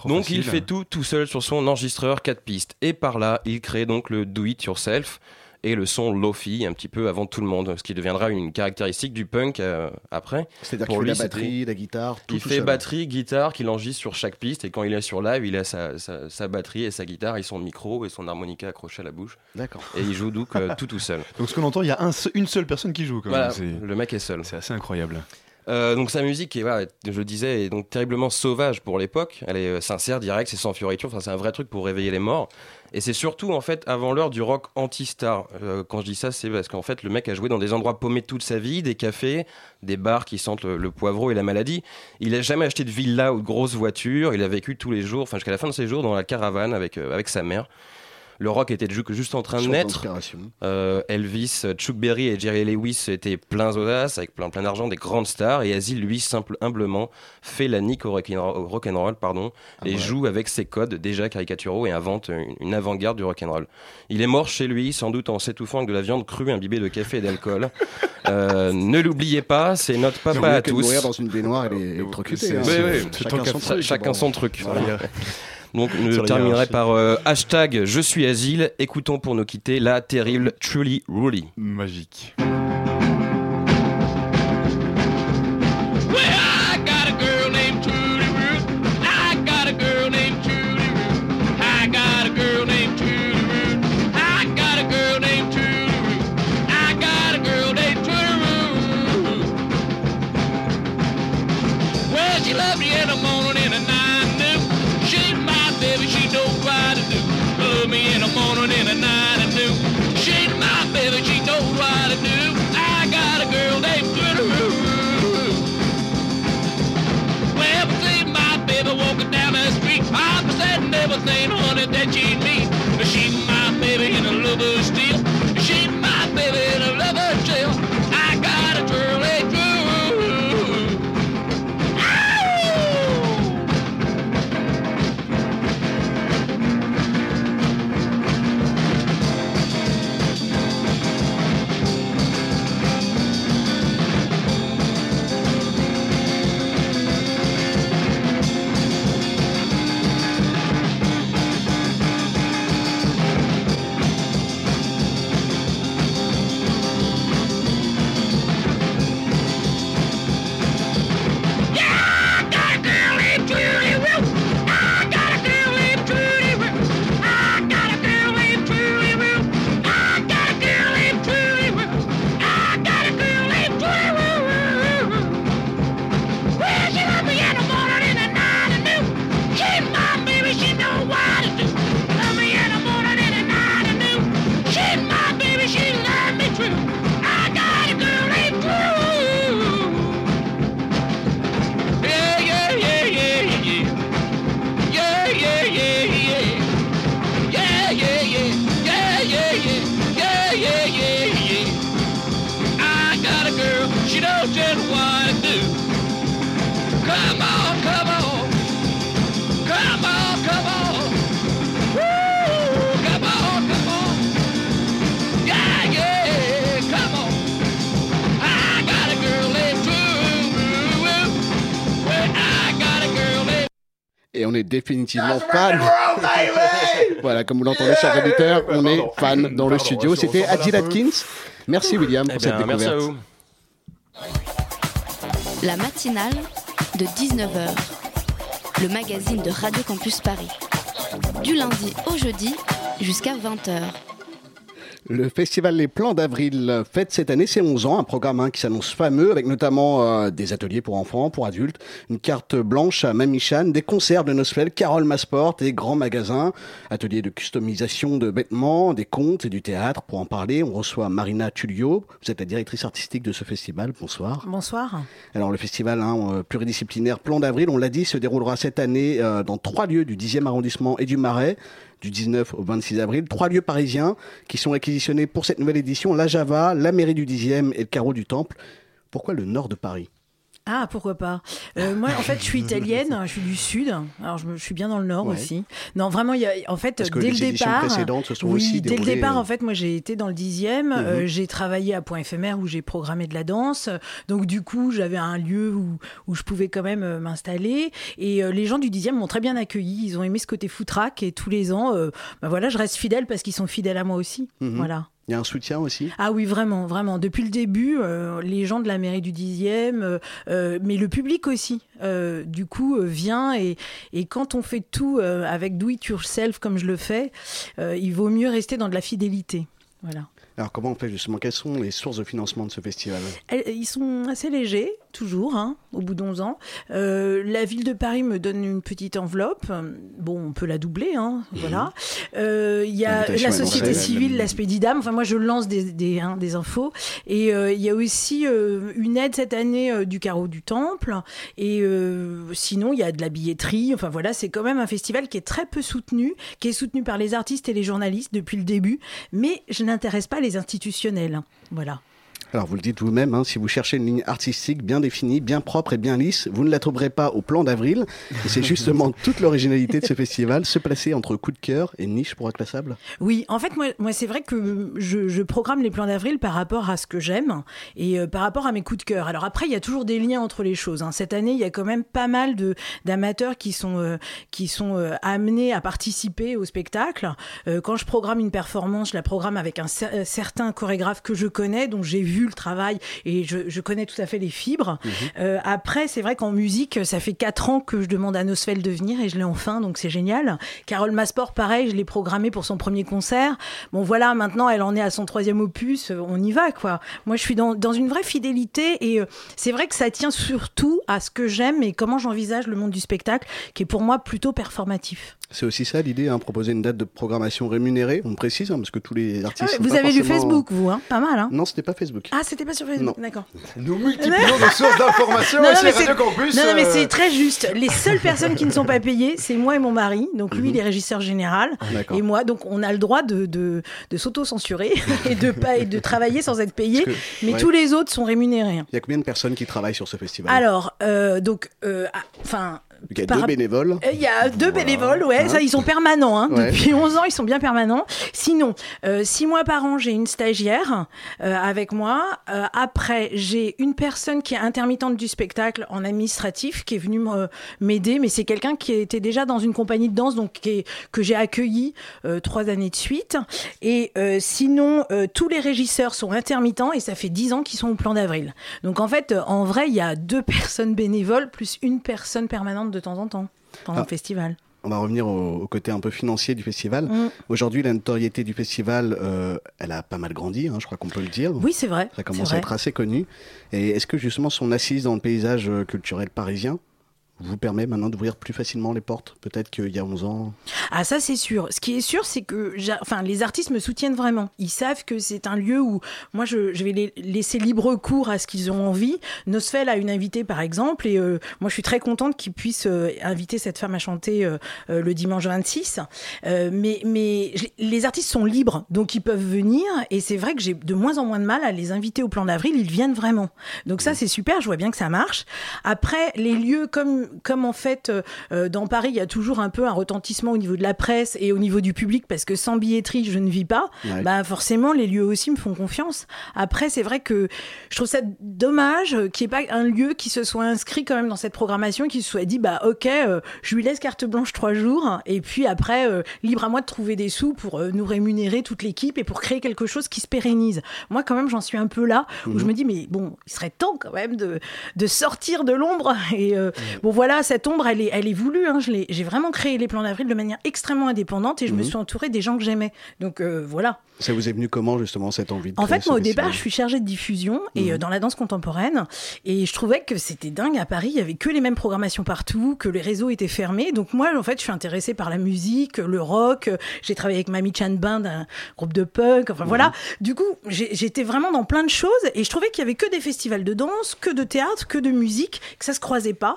Trop donc facile. il fait tout tout seul sur son enregistreur 4 pistes. Et par là, il crée donc le Do It Yourself et le son Lofi un petit peu avant tout le monde, ce qui deviendra une caractéristique du punk euh, après. C'est-à-dire Pour qu'il fait lui, la batterie, la guitare, tout Il tout fait seul. batterie, guitare, qu'il enregistre sur chaque piste et quand il est sur live, il a sa, sa- sa batterie et sa guitare et son micro et son harmonica accroché à la bouche. D'accord. Et il joue donc euh, tout tout seul. [laughs] Donc ce qu'on entend, il y a un une seule personne qui joue quand Voilà, même. C'est- le mec est seul. C'est assez incroyable. Euh, donc sa musique est, je le disais, est donc terriblement sauvage pour l'époque. Elle est euh, sincère, directe, c'est sans fioriture. Enfin, c'est un vrai truc pour réveiller les morts. Et c'est surtout en fait avant l'heure du rock anti-star. Euh, quand je dis ça, c'est parce qu'en fait le mec a joué dans des endroits paumés toute sa vie, des cafés, des bars qui sentent le, poivreau et la maladie. Il a jamais acheté de villa ou de grosse voiture. Il a vécu tous les jours, enfin jusqu'à la fin de ses jours, dans la caravane avec avec sa mère. Le rock était ju- juste en train de naître. Euh, Elvis, Chuck Berry et Jerry Lewis étaient pleins d'audace, avec plein, plein d'argent, des grandes stars. Et Asile, lui, simple, humblement, fait la nique au rock'n'roll, rock'n'roll, pardon, et ouais. joue avec ses codes déjà caricaturaux et invente une, une avant-garde du rock'n'roll. Il est mort chez lui, sans doute en s'étouffant avec de la viande crue imbibée de café et d'alcool. [laughs] Euh, ne l'oubliez pas, c'est notre papa à que de tous. mourir dans une baignoire et électrocuté. C'est- hein. Oui, oui, Chacun son truc. chacun bon. son truc. Voilà. [laughs] Donc, je terminerai par euh, hashtag Je suis Asile. Écoutons pour nous quitter la terrible Truly Ruly. Magique. Définitivement fan. [laughs] voilà, comme vous l'entendez, chers auditeurs, on est fan dans le studio. C'était Adil Atkins. Merci William pour Eh cette bien, merci à découverte. vous. La matinale de 19h, le magazine de Radio Campus Paris. Du lundi au jeudi jusqu'à 20h. Le festival Les Plans d'Avril fête cette année ses 11 ans, un programme hein, qui s'annonce fameux avec notamment euh, des ateliers pour enfants, pour adultes, une carte blanche à Mamichan, des concerts de Nosfell, Carole Masport et grands magasins, ateliers de customisation de vêtements, des contes et du théâtre. Pour en parler, on reçoit Marina Tullio, vous êtes la directrice artistique de ce festival. Bonsoir. Bonsoir. Alors le festival hein, euh, pluridisciplinaire Plan d'Avril, on l'a dit, se déroulera cette année euh, dans trois lieux du 10e arrondissement et du Marais du 19 au 26 avril. Trois lieux parisiens qui sont réquisitionnés pour cette nouvelle édition, la Java, la mairie du 10e et le carreau du Temple. Pourquoi le nord de Paris? Ah, pourquoi pas. Euh, moi, en fait, je suis [laughs] italienne, je suis du sud. Alors, je, me- je suis bien dans le nord Ouais. aussi. Non, vraiment, il y a, en fait, Parce que dès les le départ. précédentes se sont oui, aussi dès le départ, euh, en fait, moi, j'ai été dans le dixième. euh, j'ai travaillé à Point éphémère où j'ai programmé de la danse. Donc, du coup, j'avais un lieu où, où je pouvais quand même euh, m'installer. Et euh, les gens du dixième m'ont très bien accueilli. Ils ont aimé ce côté foutraque. Et tous les ans, euh, bah voilà, je reste fidèle parce qu'ils sont fidèles à moi aussi. Mhm. Voilà. Il y a un soutien aussi? Ah oui, vraiment, vraiment. Depuis le début, euh, les gens de la mairie du 10e, euh, euh, mais le public aussi, euh, du coup, vient. Et, et quand on fait tout avec do it yourself comme je le fais, il vaut mieux rester dans de la fidélité. Voilà. Alors comment on fait justement? Quelles sont les sources de financement de ce festival? Elles- Ils sont assez légers, toujours, hein, au bout d'11 ans. Euh, la ville de Paris me donne une petite enveloppe. Bon, on peut la doubler, hein, voilà. Euh, Il y a la société civile, l'aspect d'IDAM. Enfin, moi, je lance des, des, hein, des infos. Et euh, il y a aussi une aide cette année du Carreau du Temple. Et sinon, il y a de la billetterie. Enfin, voilà, c'est quand même un festival qui est très peu soutenu, qui est soutenu par les artistes et les journalistes depuis le début. Mais je n'intéresse pas les institutionnels. Voilà. Alors vous le dites vous-même, hein, si vous cherchez une ligne artistique bien définie, bien propre et bien lisse, vous ne la trouverez pas au plan d'avril. Et c'est justement [laughs] toute l'originalité de ce festival, se placer entre coup de cœur et niche pour inclassable. Oui, en fait, moi, moi c'est vrai que je, je programme les plans d'avril par rapport à ce que j'aime et euh, par rapport à mes coups de cœur. Alors après, il y a toujours des liens entre les choses. hein. Cette année, il y a quand même pas mal d'amateurs qui sont euh, qui sont euh, amenés à participer au spectacle. Quand je programme une performance, je la programme avec un cer- certain chorégraphe que je connais, dont j'ai vu le travail et je, je connais tout à fait les fibres. Euh, après, c'est vrai qu'en musique, ça fait quatre ans que je demande à Nosfell de venir et je l'ai enfin, donc c'est génial. Carole Masport, pareil, je l'ai programmée pour son premier concert. Bon, voilà, maintenant, elle en est à son troisième opus, euh, on y va, quoi. Moi, je suis dans, dans une vraie fidélité et euh, c'est vrai que ça tient surtout à ce que j'aime et comment j'envisage le monde du spectacle, qui est pour moi plutôt performatif. C'est aussi ça l'idée, hein, proposer une date de programmation rémunérée, on précise, hein, parce que tous les Ah artistes... ouais, sont vous pas avez lu forcément- Facebook, vous, hein Pas mal, hein Non, c'était pas Facebook. Ah, c'était pas sur Facebook, d'accord. Nous multiplions nos sources d'informations Non, et non, mais Radio Campus. Non, non, mais euh, c'est très juste. Les seules personnes qui ne sont pas payées, c'est moi et mon mari. Donc lui, il est régisseur général. D'accord. Et moi, donc on a le droit de, de, de s'auto-censurer [laughs] et de, pas, et de travailler sans être payé. Que- mais ouais. tous les autres sont rémunérés. Il y a combien de personnes qui travaillent sur ce festival? Alors, euh, donc, euh, ah, enfin. Il y a par- deux bénévoles. Euh, Il y a deux bénévoles, ouais, Hein ça, ils sont permanents. Hein. Ouais. Depuis [laughs] 11 ans, ils sont bien permanents. Sinon, euh, six mois par an, j'ai une stagiaire euh, avec moi. Euh, après, j'ai une personne qui est intermittente du spectacle en administratif, qui est venue m'aider, mais c'est quelqu'un qui était déjà dans une compagnie de danse, donc qui est- que j'ai accueilli trois années de suite. Et sinon, tous les régisseurs sont intermittents et ça fait dix ans qu'ils sont au plan d'avril. Donc en fait, en vrai, il y a deux [laughs] personnes bénévoles plus une personne permanente de temps en temps pendant Ah. le festival. On va revenir au, au côté un peu financier du festival. Mm. Aujourd'hui, la notoriété du festival, euh, elle a pas mal grandi, hein, je crois qu'on peut le dire. Oui, c'est vrai. Ça commence à être assez connu. Et est-ce que justement son assise dans le paysage euh, culturel parisien vous permet maintenant d'ouvrir plus facilement les portes Peut-être qu'il y a 11 ans. Ah ça c'est sûr. Ce qui est sûr c'est que enfin les artistes me soutiennent vraiment. Ils savent que c'est un lieu où moi je, je vais les laisser libre cours à ce qu'ils ont envie. Nosfell a une invitée par exemple et euh, moi je suis très contente qu'ils puissent euh, inviter cette femme à chanter euh, le dimanche 26. Euh, mais mais je- les artistes sont libres donc ils peuvent venir et c'est vrai que j'ai de moins en moins de mal à les inviter au plan d'avril. Ils viennent vraiment. Donc ça c'est super. Je vois bien que ça marche. Après les lieux comme comme, comme en fait, euh, euh, dans Paris, il y a toujours un peu un retentissement au niveau de la presse et au niveau du public, parce que sans billetterie, je ne vis pas, Ouais. bah forcément, les lieux aussi me font confiance. Après, c'est vrai que je trouve ça dommage qu'il n'y ait pas un lieu qui se soit inscrit quand même dans cette programmation, qui se soit dit, bah ok, euh, je lui laisse carte blanche trois jours, et puis après, euh, libre à moi de trouver des sous pour nous rémunérer toute l'équipe et pour créer quelque chose qui se pérennise. Moi, quand même, j'en suis un peu là, où Mhm. je me dis, mais bon, il serait temps quand même de, de sortir de l'ombre. [laughs] Et euh, bon, voilà, cette ombre, elle est, elle est voulue. hein. J'ai vraiment créé les plans d'avril de manière extrêmement indépendante et je me Mhm. suis entourée des gens que j'aimais. Donc euh, voilà. Ça vous est venu comment justement cette envie de En fait, moi, au départ, je suis chargée de diffusion et Mhm. euh, dans la danse contemporaine. Et je trouvais que c'était dingue. À Paris, il y avait que les mêmes programmations partout, que les réseaux étaient fermés. Donc moi, en fait, je suis intéressée par la musique, le rock. J'ai travaillé avec Mami Chan Band, un groupe de punk. Enfin voilà. Du coup, j'étais vraiment dans plein de choses et je trouvais qu'il y avait que des festivals de danse, que de théâtre, que de musique, que ça se croisait pas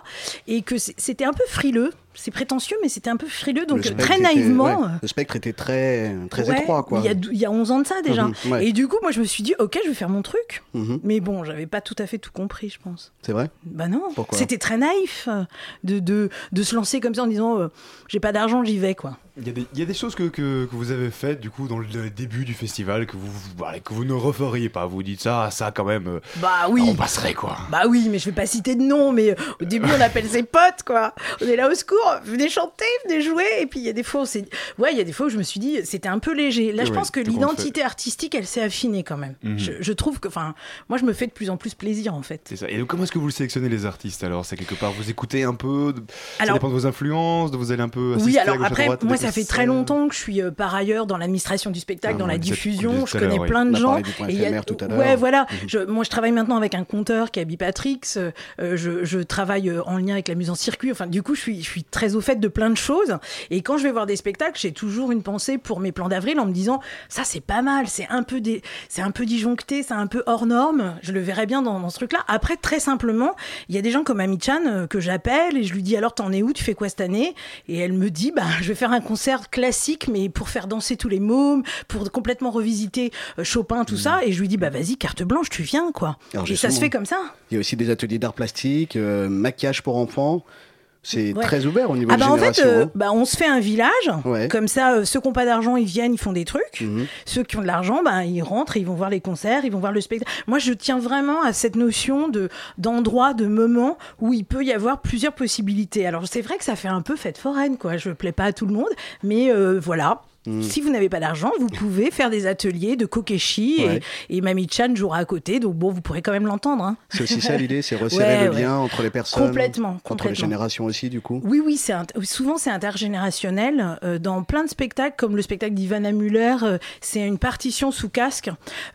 et que c'était un peu frileux. C'est prétentieux, mais c'était un peu frileux. Donc très était- naïvement. ouais, le spectre était très, très Ouais, étroit, quoi. Il y, a, il y a 11 ans de ça déjà. Mhm, ouais. Et du coup, moi, je me suis dit, ok, je vais faire mon truc. Mhm. Mais bon, j'avais pas tout à fait tout compris, je pense. C'est vrai? Bah non. Pourquoi? C'était très naïf euh, de, de, de se lancer comme ça en disant, euh, j'ai pas d'argent, j'y vais, quoi. Il y, a des, il y a des choses que, que, que vous avez faites du coup dans le début du festival que vous, voilà, que vous ne referiez pas. Vous dites ça, ça quand même. euh, Bah oui. On passerait quoi. Bah oui, mais je vais pas citer de nom, mais au début on appelle ses potes, quoi. On est là au secours, venez chanter, venez jouer, et puis il y a des fois, on s'est- ouais, il y a des fois où je me suis dit, c'était un peu léger. Là, je pense que l'identité artistique, elle s'est affinée quand même. Mhm. je, je trouve que, enfin, moi, je me fais de plus en plus plaisir, en fait. C'est ça. Et donc, comment est-ce que vous le sélectionnez les artistes alors? C'est quelque part vous écoutez un peu. de- Alors- ça dépend de vos influences, de vous allez un peu. Oui, alors après, droite, moi, ça fait très longtemps que je suis euh, par ailleurs dans l'administration du spectacle, Ah, dans la diffusion. Je connais plein de gens. Et il y a- éphémère tout à l'heure. Ouais, voilà. Mhm. Je- moi, je travaille maintenant avec un compteur qui est Bipatrix. euh, je, je travaille euh, en lien avec la mise en circuit. Enfin, du coup, je suis, je suis très au fait de plein de choses. Et quand je vais voir des spectacles, j'ai toujours une pensée pour mes plans d'avril en me disant ça, c'est pas mal. C'est un peu des, c'est un peu disjoncté, c'est un peu hors norme. Je le verrais bien dans, dans ce truc-là. Après, très simplement, il y a des gens comme Ami-chan euh, que j'appelle et je lui dis alors t'en es où? Tu fais quoi cette année? Et elle me dit bah je vais faire un concert classique, mais pour faire danser tous les mômes, pour complètement revisiter euh, Chopin, tout ça. Et je lui dis bah vas-y carte blanche, tu viens quoi. Alors, et ça se fait comme ça. Il y a aussi des ateliers d'art plastique, euh, maquillage pour enfants. C'est Ouais. très ouvert au niveau Ah de bah en fait, euh, hein. bah on se fait un village. Ouais. Comme ça, euh, ceux qui n'ont pas d'argent, ils viennent, ils font des trucs. Mhm. Ceux qui ont de l'argent, bah, ils rentrent, et ils vont voir les concerts, ils vont voir le spectacle. Moi, je tiens vraiment à cette notion de d'endroit, de moment où il peut y avoir plusieurs possibilités. Alors c'est vrai que ça fait un peu fête foraine, quoi. Je plais pas à tout le monde, mais euh, voilà. Mhm. Si vous n'avez pas d'argent, vous pouvez faire des ateliers de kokeshi Ouais. et, et Mami Chan jouera à côté, donc bon, vous pourrez quand même l'entendre. hein. C'est aussi ça l'idée, c'est resserrer Ouais, le ouais. lien entre les personnes. Complètement, Entre les générations aussi, du coup. Oui, oui, c'est souvent c'est intergénérationnel. Euh, dans plein de spectacles, comme le spectacle d'Ivana Muller, euh, c'est une partition sous casque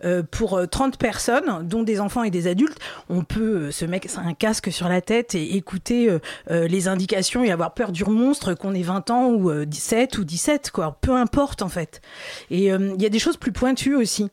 euh, pour euh, 30 personnes, dont des enfants et des adultes. On peut se mettre un casque sur la tête et écouter les indications et avoir peur du monstre qu'on ait 20 ans ou euh, 17 ou 17, quoi. Peu importe en fait. Et euh, il y a des choses plus pointues aussi.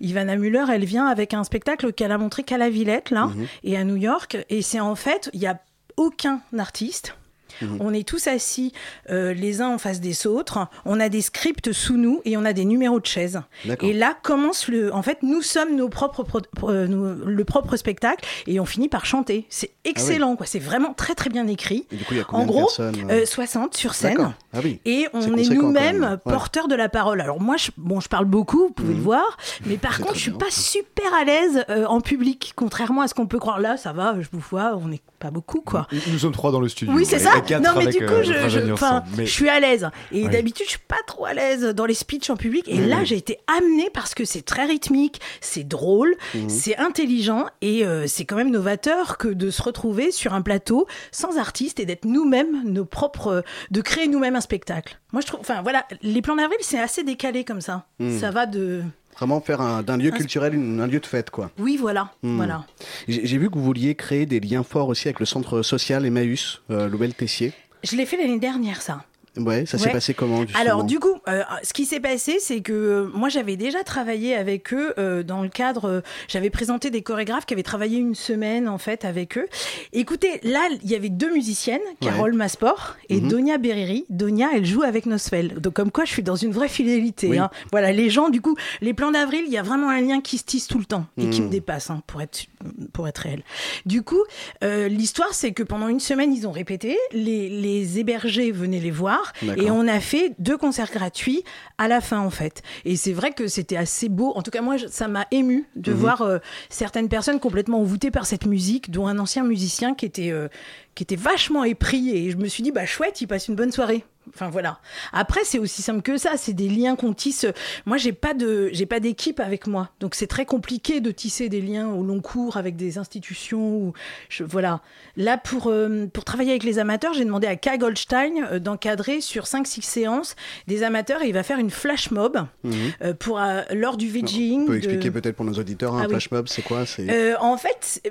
Ivana Muller, elle vient avec un spectacle qu'elle a montré qu'à la Villette, là, Mhm. et à New York. Et c'est en fait, il n'y a aucun artiste. Mhm. On est tous assis euh, les uns en face des autres. On a des scripts sous nous et on a des numéros de chaises. Et là commence le. En fait, nous sommes nos propres pro- pro- euh, le propre spectacle et on finit par chanter. C'est excellent, quoi. C'est vraiment très très bien écrit. Et du coup, il y a En gros, personnes euh euh, 60 sur scène. Ah oui. Et on est, nous-mêmes. Ouais. porteurs de la parole. Alors moi, je, bon, je parle beaucoup, vous pouvez Mhm. le voir, mais [laughs] par contre, je suis bien. pas super à l'aise en public, contrairement à ce qu'on peut croire. Là, ça va, je vous vois, on n'est pas beaucoup, quoi. Nous, nous sommes trois dans le studio. Oui, c'est ça. Quatre Non, mais avec, du coup, euh, je, notre je. Mais- je suis à l'aise. Et Oui. d'habitude, je suis pas trop à l'aise dans les speeches en public. Et là, j'ai été amenée parce que c'est très rythmique, c'est drôle, Mhm. c'est intelligent et euh, c'est quand même novateur que de se retrouver sur un plateau sans artiste et d'être nous-mêmes nos propres, de créer nous-mêmes un spectacle. Moi, je trouve, enfin voilà, les plans d'avril, c'est assez décalé comme ça. Mhm. Ça va de, Vraiment faire un- d'un lieu culturel une- un lieu de fête, quoi. oui, voilà, Hmm. voilà. J'ai j'ai vu que vous vouliez créer des liens forts aussi avec le centre social Emmaüs, euh, Louvel Tessier. Je l'ai fait l'année dernière, ça. Ouais, ça s'est Ouais. passé comment justement Alors du coup, euh, ce qui s'est passé, c'est que euh, moi j'avais déjà travaillé avec eux euh, dans le cadre, j'avais présenté des chorégraphes qui avaient travaillé une semaine en fait avec eux. Écoutez, là il y avait deux musiciennes, Carole Masport et Mhm. Donia Beriri. Donia, elle joue avec Nosfell. Donc comme quoi, je suis dans une vraie fidélité. Oui. hein. Voilà, les gens, du coup, les plans d'avril, il y a vraiment un lien qui se tisse tout le temps et qui Mhm. me dépasse hein, pour être pour être réel. Du coup, l'histoire c'est que pendant une semaine ils ont répété, les, les hébergés venaient les voir Et on a fait deux concerts gratuits à la fin en fait. Et c'est vrai que c'était assez beau. En tout cas moi ça m'a ému de Mhm. voir euh, certaines personnes complètement envoûtées par cette musique, dont un ancien musicien qui était euh, qui était vachement épris et je me suis dit bah chouette, il passe une bonne soirée. Enfin voilà. Après c'est aussi simple que ça, c'est des liens qu'on tisse. Moi j'ai pas de j'ai pas d'équipe avec moi, donc c'est très compliqué de tisser des liens au long cours avec des institutions ou je, voilà. Là pour euh, pour travailler avec les amateurs, j'ai demandé à Kai Goldstein euh, d'encadrer sur 5 6 séances des amateurs et il va faire une flash mob Mhm. euh, pour lors du VJing. On peut de- expliquer peut-être pour nos auditeurs un Ah oui. flash mob, c'est quoi C'est en fait,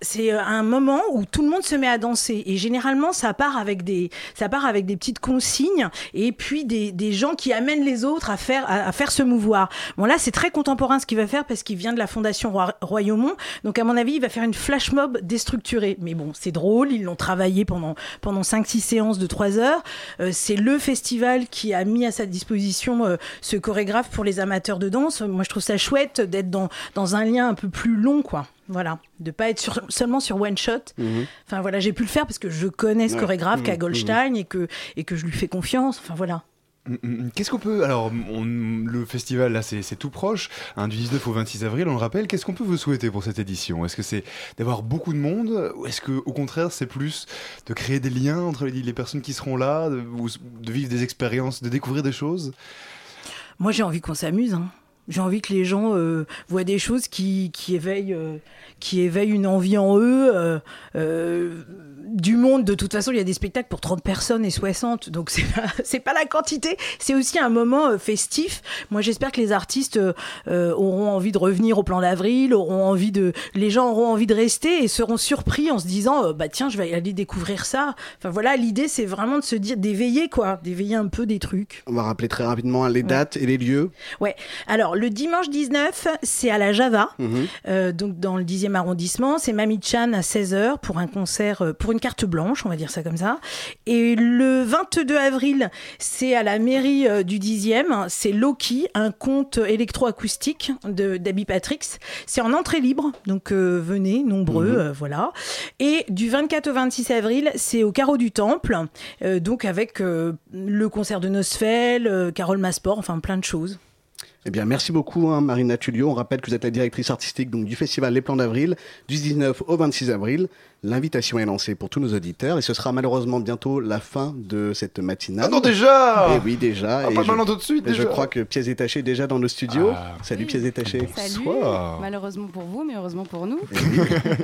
c'est un moment où tout le monde se met à danser et généralement ça part avec des ça part avec des petites consignes et puis des, des gens qui amènent les autres à faire à, faire se mouvoir. Bon là c'est très contemporain ce qu'il va faire parce qu'il vient de la fondation Royaumont donc à mon avis il va faire une flash mob déstructurée. Mais bon c'est drôle ils l'ont travaillé pendant pendant 5 6 séances de 3 heures. Euh, c'est le festival qui a mis à sa disposition euh, ce chorégraphe pour les amateurs de danse. Moi je trouve ça chouette d'être dans dans un lien un peu plus long quoi. Voilà, de pas être sur- seulement sur one shot. Mhm. Enfin voilà, j'ai pu le faire parce que je connais ce Ouais. chorégraphe, Mhm. K. Goldstein, et que et que je lui fais confiance. Enfin voilà. Mm, mm, Qu'est-ce qu'on peut. Alors, on- le festival, là, c'est c'est tout proche, hein, du 19 au 26 avril, on le rappelle. Qu'est-ce qu'on peut vous souhaiter pour cette édition? Est-ce que c'est d'avoir beaucoup de monde Ou est-ce que, au contraire, c'est plus de créer des liens entre les, les personnes qui seront là, de, ou de vivre des expériences, de découvrir des choses? Moi j'ai envie qu'on s'amuse. hein. J'ai envie que les gens euh, voient des choses qui, qui éveillent euh, qui éveillent une envie en eux. euh, du monde, de toute façon, il y a des spectacles pour 30 personnes et 60, donc c'est pas, [laughs] pas la quantité, c'est aussi un moment festif. Moi, j'espère que les artistes auront envie de revenir au plan d'avril, auront envie de, les gens auront envie de rester et seront surpris en se disant, bah tiens, je vais aller découvrir ça. Enfin voilà, l'idée, c'est vraiment de se dire, d'éveiller quoi, d'éveiller un peu des trucs. On va rappeler très rapidement les dates et les lieux. Ouais. Alors, le dimanche 19, c'est à la Java, Mhm. euh, donc dans le 10e arrondissement. C'est Mamie Chan à 16h pour un concert, euh, pour une carte blanche, on va dire ça comme ça. Et le 22 avril, c'est à la mairie euh, du 10e. C'est Loki, un conte électroacoustique de d'Abby Patrix. C'est en entrée libre, donc venez, nombreux, Mhm. voilà. Et du 24 au 26 avril, c'est au Carreau du Temple, donc avec le concert de Nosfell, Carole Masport, enfin plein de choses. Eh bien, merci beaucoup, hein, Marina Tullio. On rappelle que vous êtes la directrice artistique donc, du festival Les Plans d'Avril, du 19 au 26 avril. L'invitation est lancée pour tous nos auditeurs et ce sera malheureusement bientôt la fin de cette matinale. Ah non, déjà Eh oui, déjà. Ah, Et pas je- maintenant tout de suite, et Je déjà. crois que Pièce détachée est déjà dans nos studios. Ah. Salut Pièce détachée. Salut. Malheureusement pour vous, mais heureusement pour nous.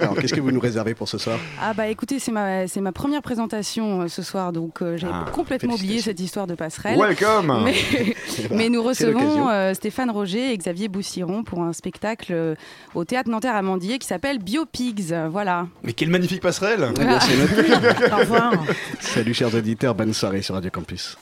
Alors, qu'est-ce que vous nous réservez pour ce soir? Ah bah écoutez, c'est ma, c'est ma première présentation euh, ce soir, donc euh, j'avais Ah, complètement oublié cette histoire de passerelle. Welcome Mais, [laughs] mais nous recevons euh, Stéphane Roger et Xavier Boussiron pour un spectacle euh, au Théâtre Nanterre Amandier qui s'appelle Biopigs. Voilà. Mais quelle magnifique passerelle Eh. [laughs] Salut chers auditeurs, bonne soirée sur Radio Campus.